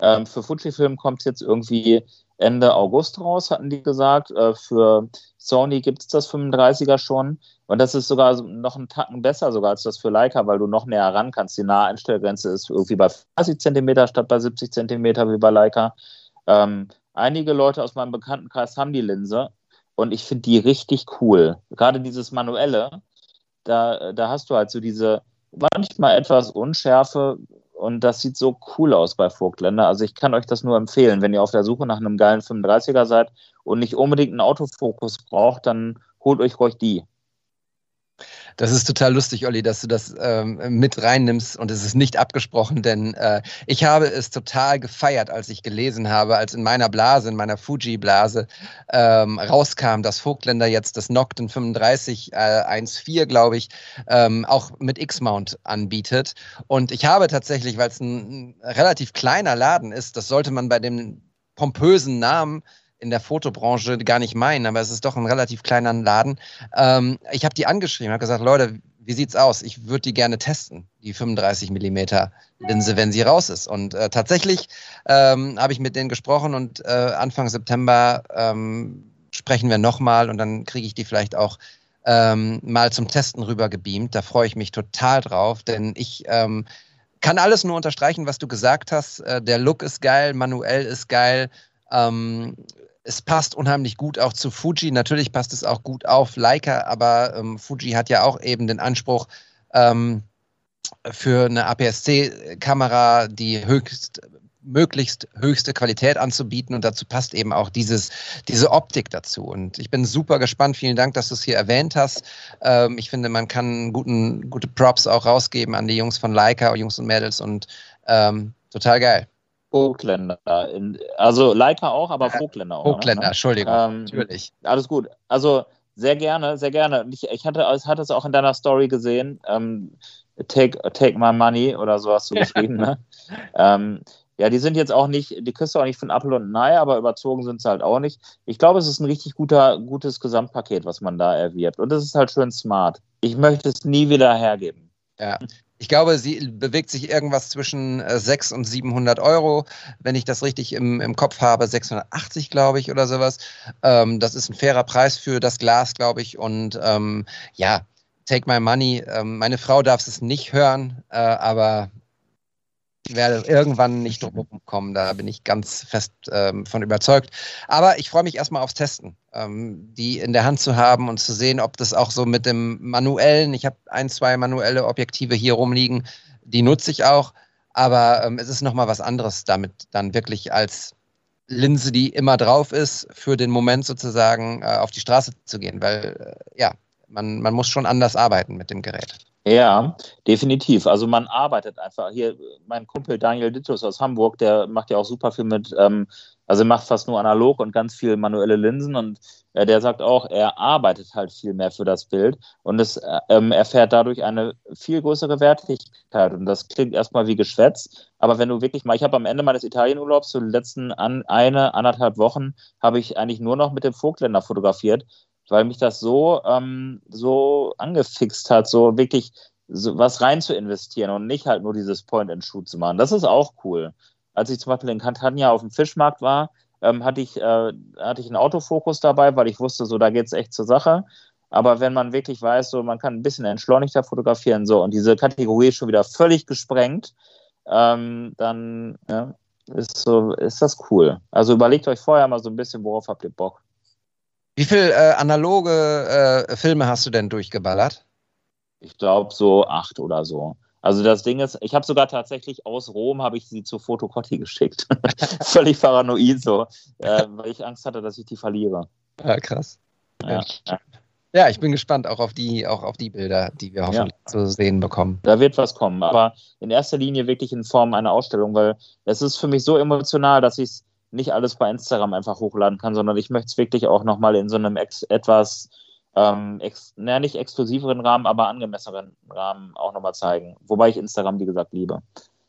B: Ähm, für Fujifilm kommt jetzt irgendwie Ende August raus, hatten die gesagt. Äh, für Sony gibt es das 35er schon. Und das ist sogar noch einen Tacken besser sogar als das für Leica, weil du noch näher ran kannst. Die nahe Einstellgrenze ist irgendwie bei 30 cm statt bei 70 cm wie bei Leica. Ähm, einige Leute aus meinem Bekanntenkreis haben die Linse und ich finde die richtig cool. Gerade dieses manuelle, da, da hast du halt so diese manchmal etwas Unschärfe und das sieht so cool aus bei Vogtländer. Also ich kann euch das nur empfehlen, wenn ihr auf der Suche nach einem geilen 35er seid und nicht unbedingt einen Autofokus braucht, dann holt euch ruhig die.
A: Das ist total lustig, Olli, dass du das ähm, mit reinnimmst und es ist nicht abgesprochen, denn äh, ich habe es total gefeiert, als ich gelesen habe, als in meiner Blase, in meiner Fuji-Blase ähm, rauskam, dass Vogtländer jetzt das Nocten 35 äh, 1.4, glaube ich, ähm, auch mit X-Mount anbietet. Und ich habe tatsächlich, weil es ein, ein relativ kleiner Laden ist, das sollte man bei dem pompösen Namen in der Fotobranche gar nicht meinen, aber es ist doch ein relativ kleiner Laden. Ähm, ich habe die angeschrieben, habe gesagt, Leute, wie sieht's aus? Ich würde die gerne testen, die 35 mm Linse, wenn sie raus ist. Und äh, tatsächlich ähm, habe ich mit denen gesprochen und äh, Anfang September ähm, sprechen wir nochmal und dann kriege ich die vielleicht auch ähm, mal zum Testen rüber gebeamt. Da freue ich mich total drauf, denn ich ähm, kann alles nur unterstreichen, was du gesagt hast. Äh, der Look ist geil, manuell ist geil. Ähm, es passt unheimlich gut auch zu Fuji. Natürlich passt es auch gut auf Leica, aber ähm, Fuji hat ja auch eben den Anspruch, ähm, für eine APS-C-Kamera die höchst möglichst höchste Qualität anzubieten und dazu passt eben auch dieses, diese Optik dazu. Und ich bin super gespannt. Vielen Dank, dass du es hier erwähnt hast. Ähm, ich finde, man kann guten, gute Props auch rausgeben an die Jungs von Leica, Jungs und Mädels und ähm, total geil.
B: Vogtländer. also Leica auch, aber Vogtländer auch.
A: Ne? Vogtländer, ne? Entschuldigung. Ähm,
B: Natürlich. Alles gut. Also sehr gerne, sehr gerne. Ich, ich hatte, ich hatte es auch in deiner Story gesehen. Ähm, take, take my money oder so hast du geschrieben. ne? ähm, ja, die sind jetzt auch nicht, die kriegst du auch nicht von Apple und Nei, aber überzogen sind sie halt auch nicht. Ich glaube, es ist ein richtig guter, gutes Gesamtpaket, was man da erwirbt. Und es ist halt schön smart. Ich möchte es nie wieder hergeben.
A: Ja, ich glaube, sie bewegt sich irgendwas zwischen 600 äh, und 700 Euro, wenn ich das richtig im, im Kopf habe. 680, glaube ich, oder sowas. Ähm, das ist ein fairer Preis für das Glas, glaube ich. Und ähm, ja, take my money. Ähm, meine Frau darf es nicht hören, äh, aber werde irgendwann nicht drum kommen, da bin ich ganz fest ähm, von überzeugt. Aber ich freue mich erstmal aufs Testen, ähm, die in der Hand zu haben und zu sehen, ob das auch so mit dem manuellen, ich habe ein, zwei manuelle Objektive hier rumliegen, die nutze ich auch, aber ähm, es ist nochmal was anderes, damit dann wirklich als Linse, die immer drauf ist, für den Moment sozusagen äh, auf die Straße zu gehen, weil äh, ja, man, man muss schon anders arbeiten mit dem Gerät.
B: Ja, definitiv. Also man arbeitet einfach. Hier, mein Kumpel Daniel Dittus aus Hamburg, der macht ja auch super viel mit, ähm, also macht fast nur analog und ganz viel manuelle Linsen und äh, der sagt auch, er arbeitet halt viel mehr für das Bild und es äh, ähm, erfährt dadurch eine viel größere Wertigkeit. Und das klingt erstmal wie Geschwätz, aber wenn du wirklich mal, ich habe am Ende meines Italienurlaubs, so die letzten an, eine, anderthalb Wochen, habe ich eigentlich nur noch mit dem Vogtländer fotografiert weil mich das so, ähm, so angefixt hat, so wirklich so was rein zu investieren und nicht halt nur dieses Point-and-Shoot zu machen. Das ist auch cool. Als ich zum Beispiel in Catania auf dem Fischmarkt war, ähm, hatte, ich, äh, hatte ich einen Autofokus dabei, weil ich wusste, so da geht es echt zur Sache. Aber wenn man wirklich weiß, so man kann ein bisschen entschleunigter fotografieren, so und diese Kategorie ist schon wieder völlig gesprengt, ähm, dann ja, ist, so, ist das cool. Also überlegt euch vorher mal so ein bisschen, worauf habt ihr Bock.
A: Wie viele äh, analoge äh, Filme hast du denn durchgeballert?
B: Ich glaube so acht oder so. Also das Ding ist, ich habe sogar tatsächlich aus Rom habe ich sie zu Fotocotti geschickt. Völlig paranoid so, äh, weil ich Angst hatte, dass ich die verliere.
A: Ja, krass. Ja. ja. ich bin gespannt auch auf die, auch auf die Bilder, die wir hoffentlich ja. zu sehen bekommen.
B: Da wird was kommen, aber in erster Linie wirklich in Form einer Ausstellung, weil es ist für mich so emotional, dass ich es nicht alles bei Instagram einfach hochladen kann, sondern ich möchte es wirklich auch nochmal in so einem ex etwas, ähm, ex naja, nicht exklusiveren Rahmen, aber angemesseneren Rahmen auch nochmal zeigen. Wobei ich Instagram, wie gesagt, liebe.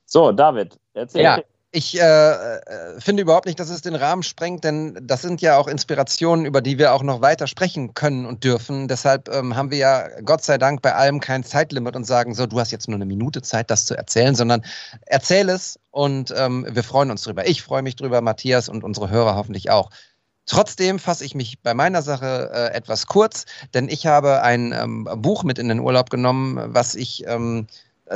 B: So, David,
A: erzähl. Ja, ich äh, äh, finde überhaupt nicht, dass es den Rahmen sprengt, denn das sind ja auch Inspirationen, über die wir auch noch weiter sprechen können und dürfen. Deshalb ähm, haben wir ja Gott sei Dank bei allem kein Zeitlimit und sagen, so, du hast jetzt nur eine Minute Zeit, das zu erzählen, sondern erzähl es und ähm, wir freuen uns drüber. Ich freue mich drüber, Matthias und unsere Hörer hoffentlich auch. Trotzdem fasse ich mich bei meiner Sache äh, etwas kurz, denn ich habe ein ähm, Buch mit in den Urlaub genommen, was ich ähm,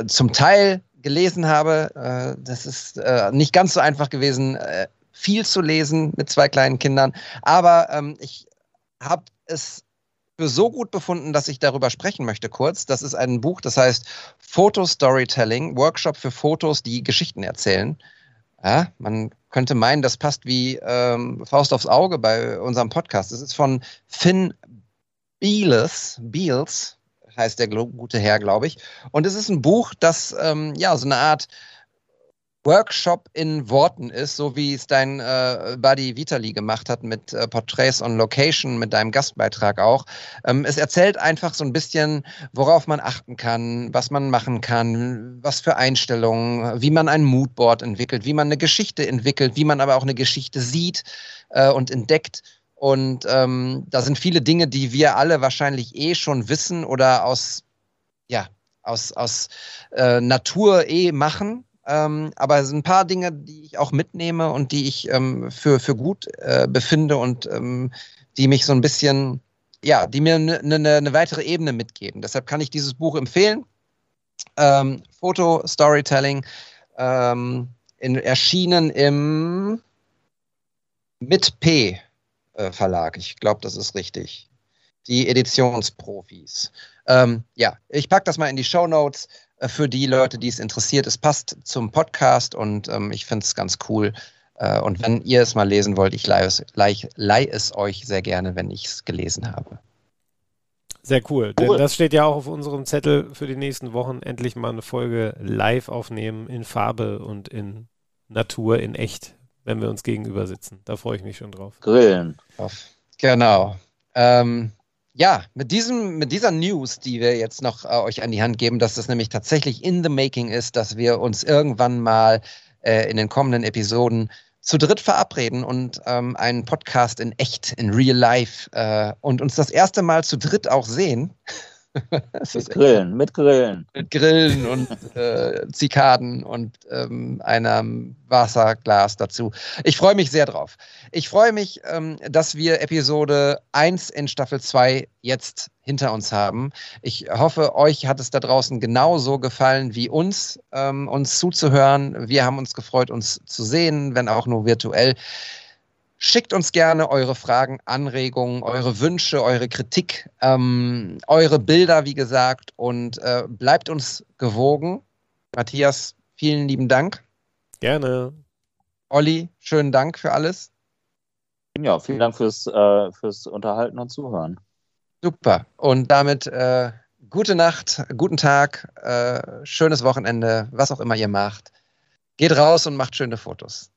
A: zum Teil gelesen habe. Äh, das ist äh, nicht ganz so einfach gewesen, äh, viel zu lesen mit zwei kleinen Kindern. Aber ähm, ich habe es für so gut befunden, dass ich darüber sprechen möchte kurz. Das ist ein Buch, das heißt Photo Storytelling, Workshop für Fotos, die Geschichten erzählen. Ja, man könnte meinen, das passt wie ähm, Faust aufs Auge bei unserem Podcast. Das ist von Finn Beales, Beals, heißt der gute Herr, glaube ich. Und es ist ein Buch, das ähm, ja so eine Art Workshop in Worten ist, so wie es dein äh, Buddy Vitali gemacht hat mit äh, Portraits on Location, mit deinem Gastbeitrag auch. Ähm, es erzählt einfach so ein bisschen, worauf man achten kann, was man machen kann, was für Einstellungen, wie man ein Moodboard entwickelt, wie man eine Geschichte entwickelt, wie man aber auch eine Geschichte sieht äh, und entdeckt. Und ähm, da sind viele Dinge, die wir alle wahrscheinlich eh schon wissen oder aus, ja, aus, aus äh, Natur eh machen ähm, aber es sind ein paar Dinge, die ich auch mitnehme und die ich ähm, für, für gut äh, befinde und ähm, die mich so ein bisschen, ja, die mir eine ne, ne, ne weitere Ebene mitgeben. Deshalb kann ich dieses Buch empfehlen. Ähm, Foto Storytelling, ähm, in, erschienen im mit P Verlag. Ich glaube, das ist richtig. Die Editionsprofis. Ähm, ja, ich packe das mal in die Show Notes. Äh, für die Leute, die es interessiert. Es passt zum Podcast und ähm, ich finde es ganz cool. Äh, und wenn ihr es mal lesen wollt, ich leihe es, leih, leih es euch sehr gerne, wenn ich es gelesen habe.
C: Sehr cool, cool, denn das steht ja auch auf unserem Zettel für die nächsten Wochen. Endlich mal eine Folge live aufnehmen in Farbe und in Natur, in echt, wenn wir uns gegenüber sitzen. Da freue ich mich schon drauf.
B: Grillen.
A: Genau. Ähm, ja, mit, diesem, mit dieser News, die wir jetzt noch äh, euch an die Hand geben, dass das nämlich tatsächlich in the making ist, dass wir uns irgendwann mal äh, in den kommenden Episoden zu dritt verabreden und ähm, einen Podcast in echt, in real life äh, und uns das erste Mal zu dritt auch sehen.
B: mit Grillen, mit Grillen.
A: Mit Grillen und äh, Zikaden und ähm, einem Wasserglas dazu. Ich freue mich sehr drauf. Ich freue mich, ähm, dass wir Episode 1 in Staffel 2 jetzt hinter uns haben. Ich hoffe, euch hat es da draußen genauso gefallen wie uns, ähm, uns zuzuhören. Wir haben uns gefreut, uns zu sehen, wenn auch nur virtuell. Schickt uns gerne eure Fragen, Anregungen, eure Wünsche, eure Kritik, ähm, eure Bilder, wie gesagt, und äh, bleibt uns gewogen. Matthias, vielen lieben Dank.
C: Gerne.
A: Olli, schönen Dank für alles.
B: Ja, vielen Dank fürs, äh, fürs Unterhalten und Zuhören.
A: Super. Und damit äh, gute Nacht, guten Tag, äh, schönes Wochenende, was auch immer ihr macht. Geht raus und macht schöne Fotos.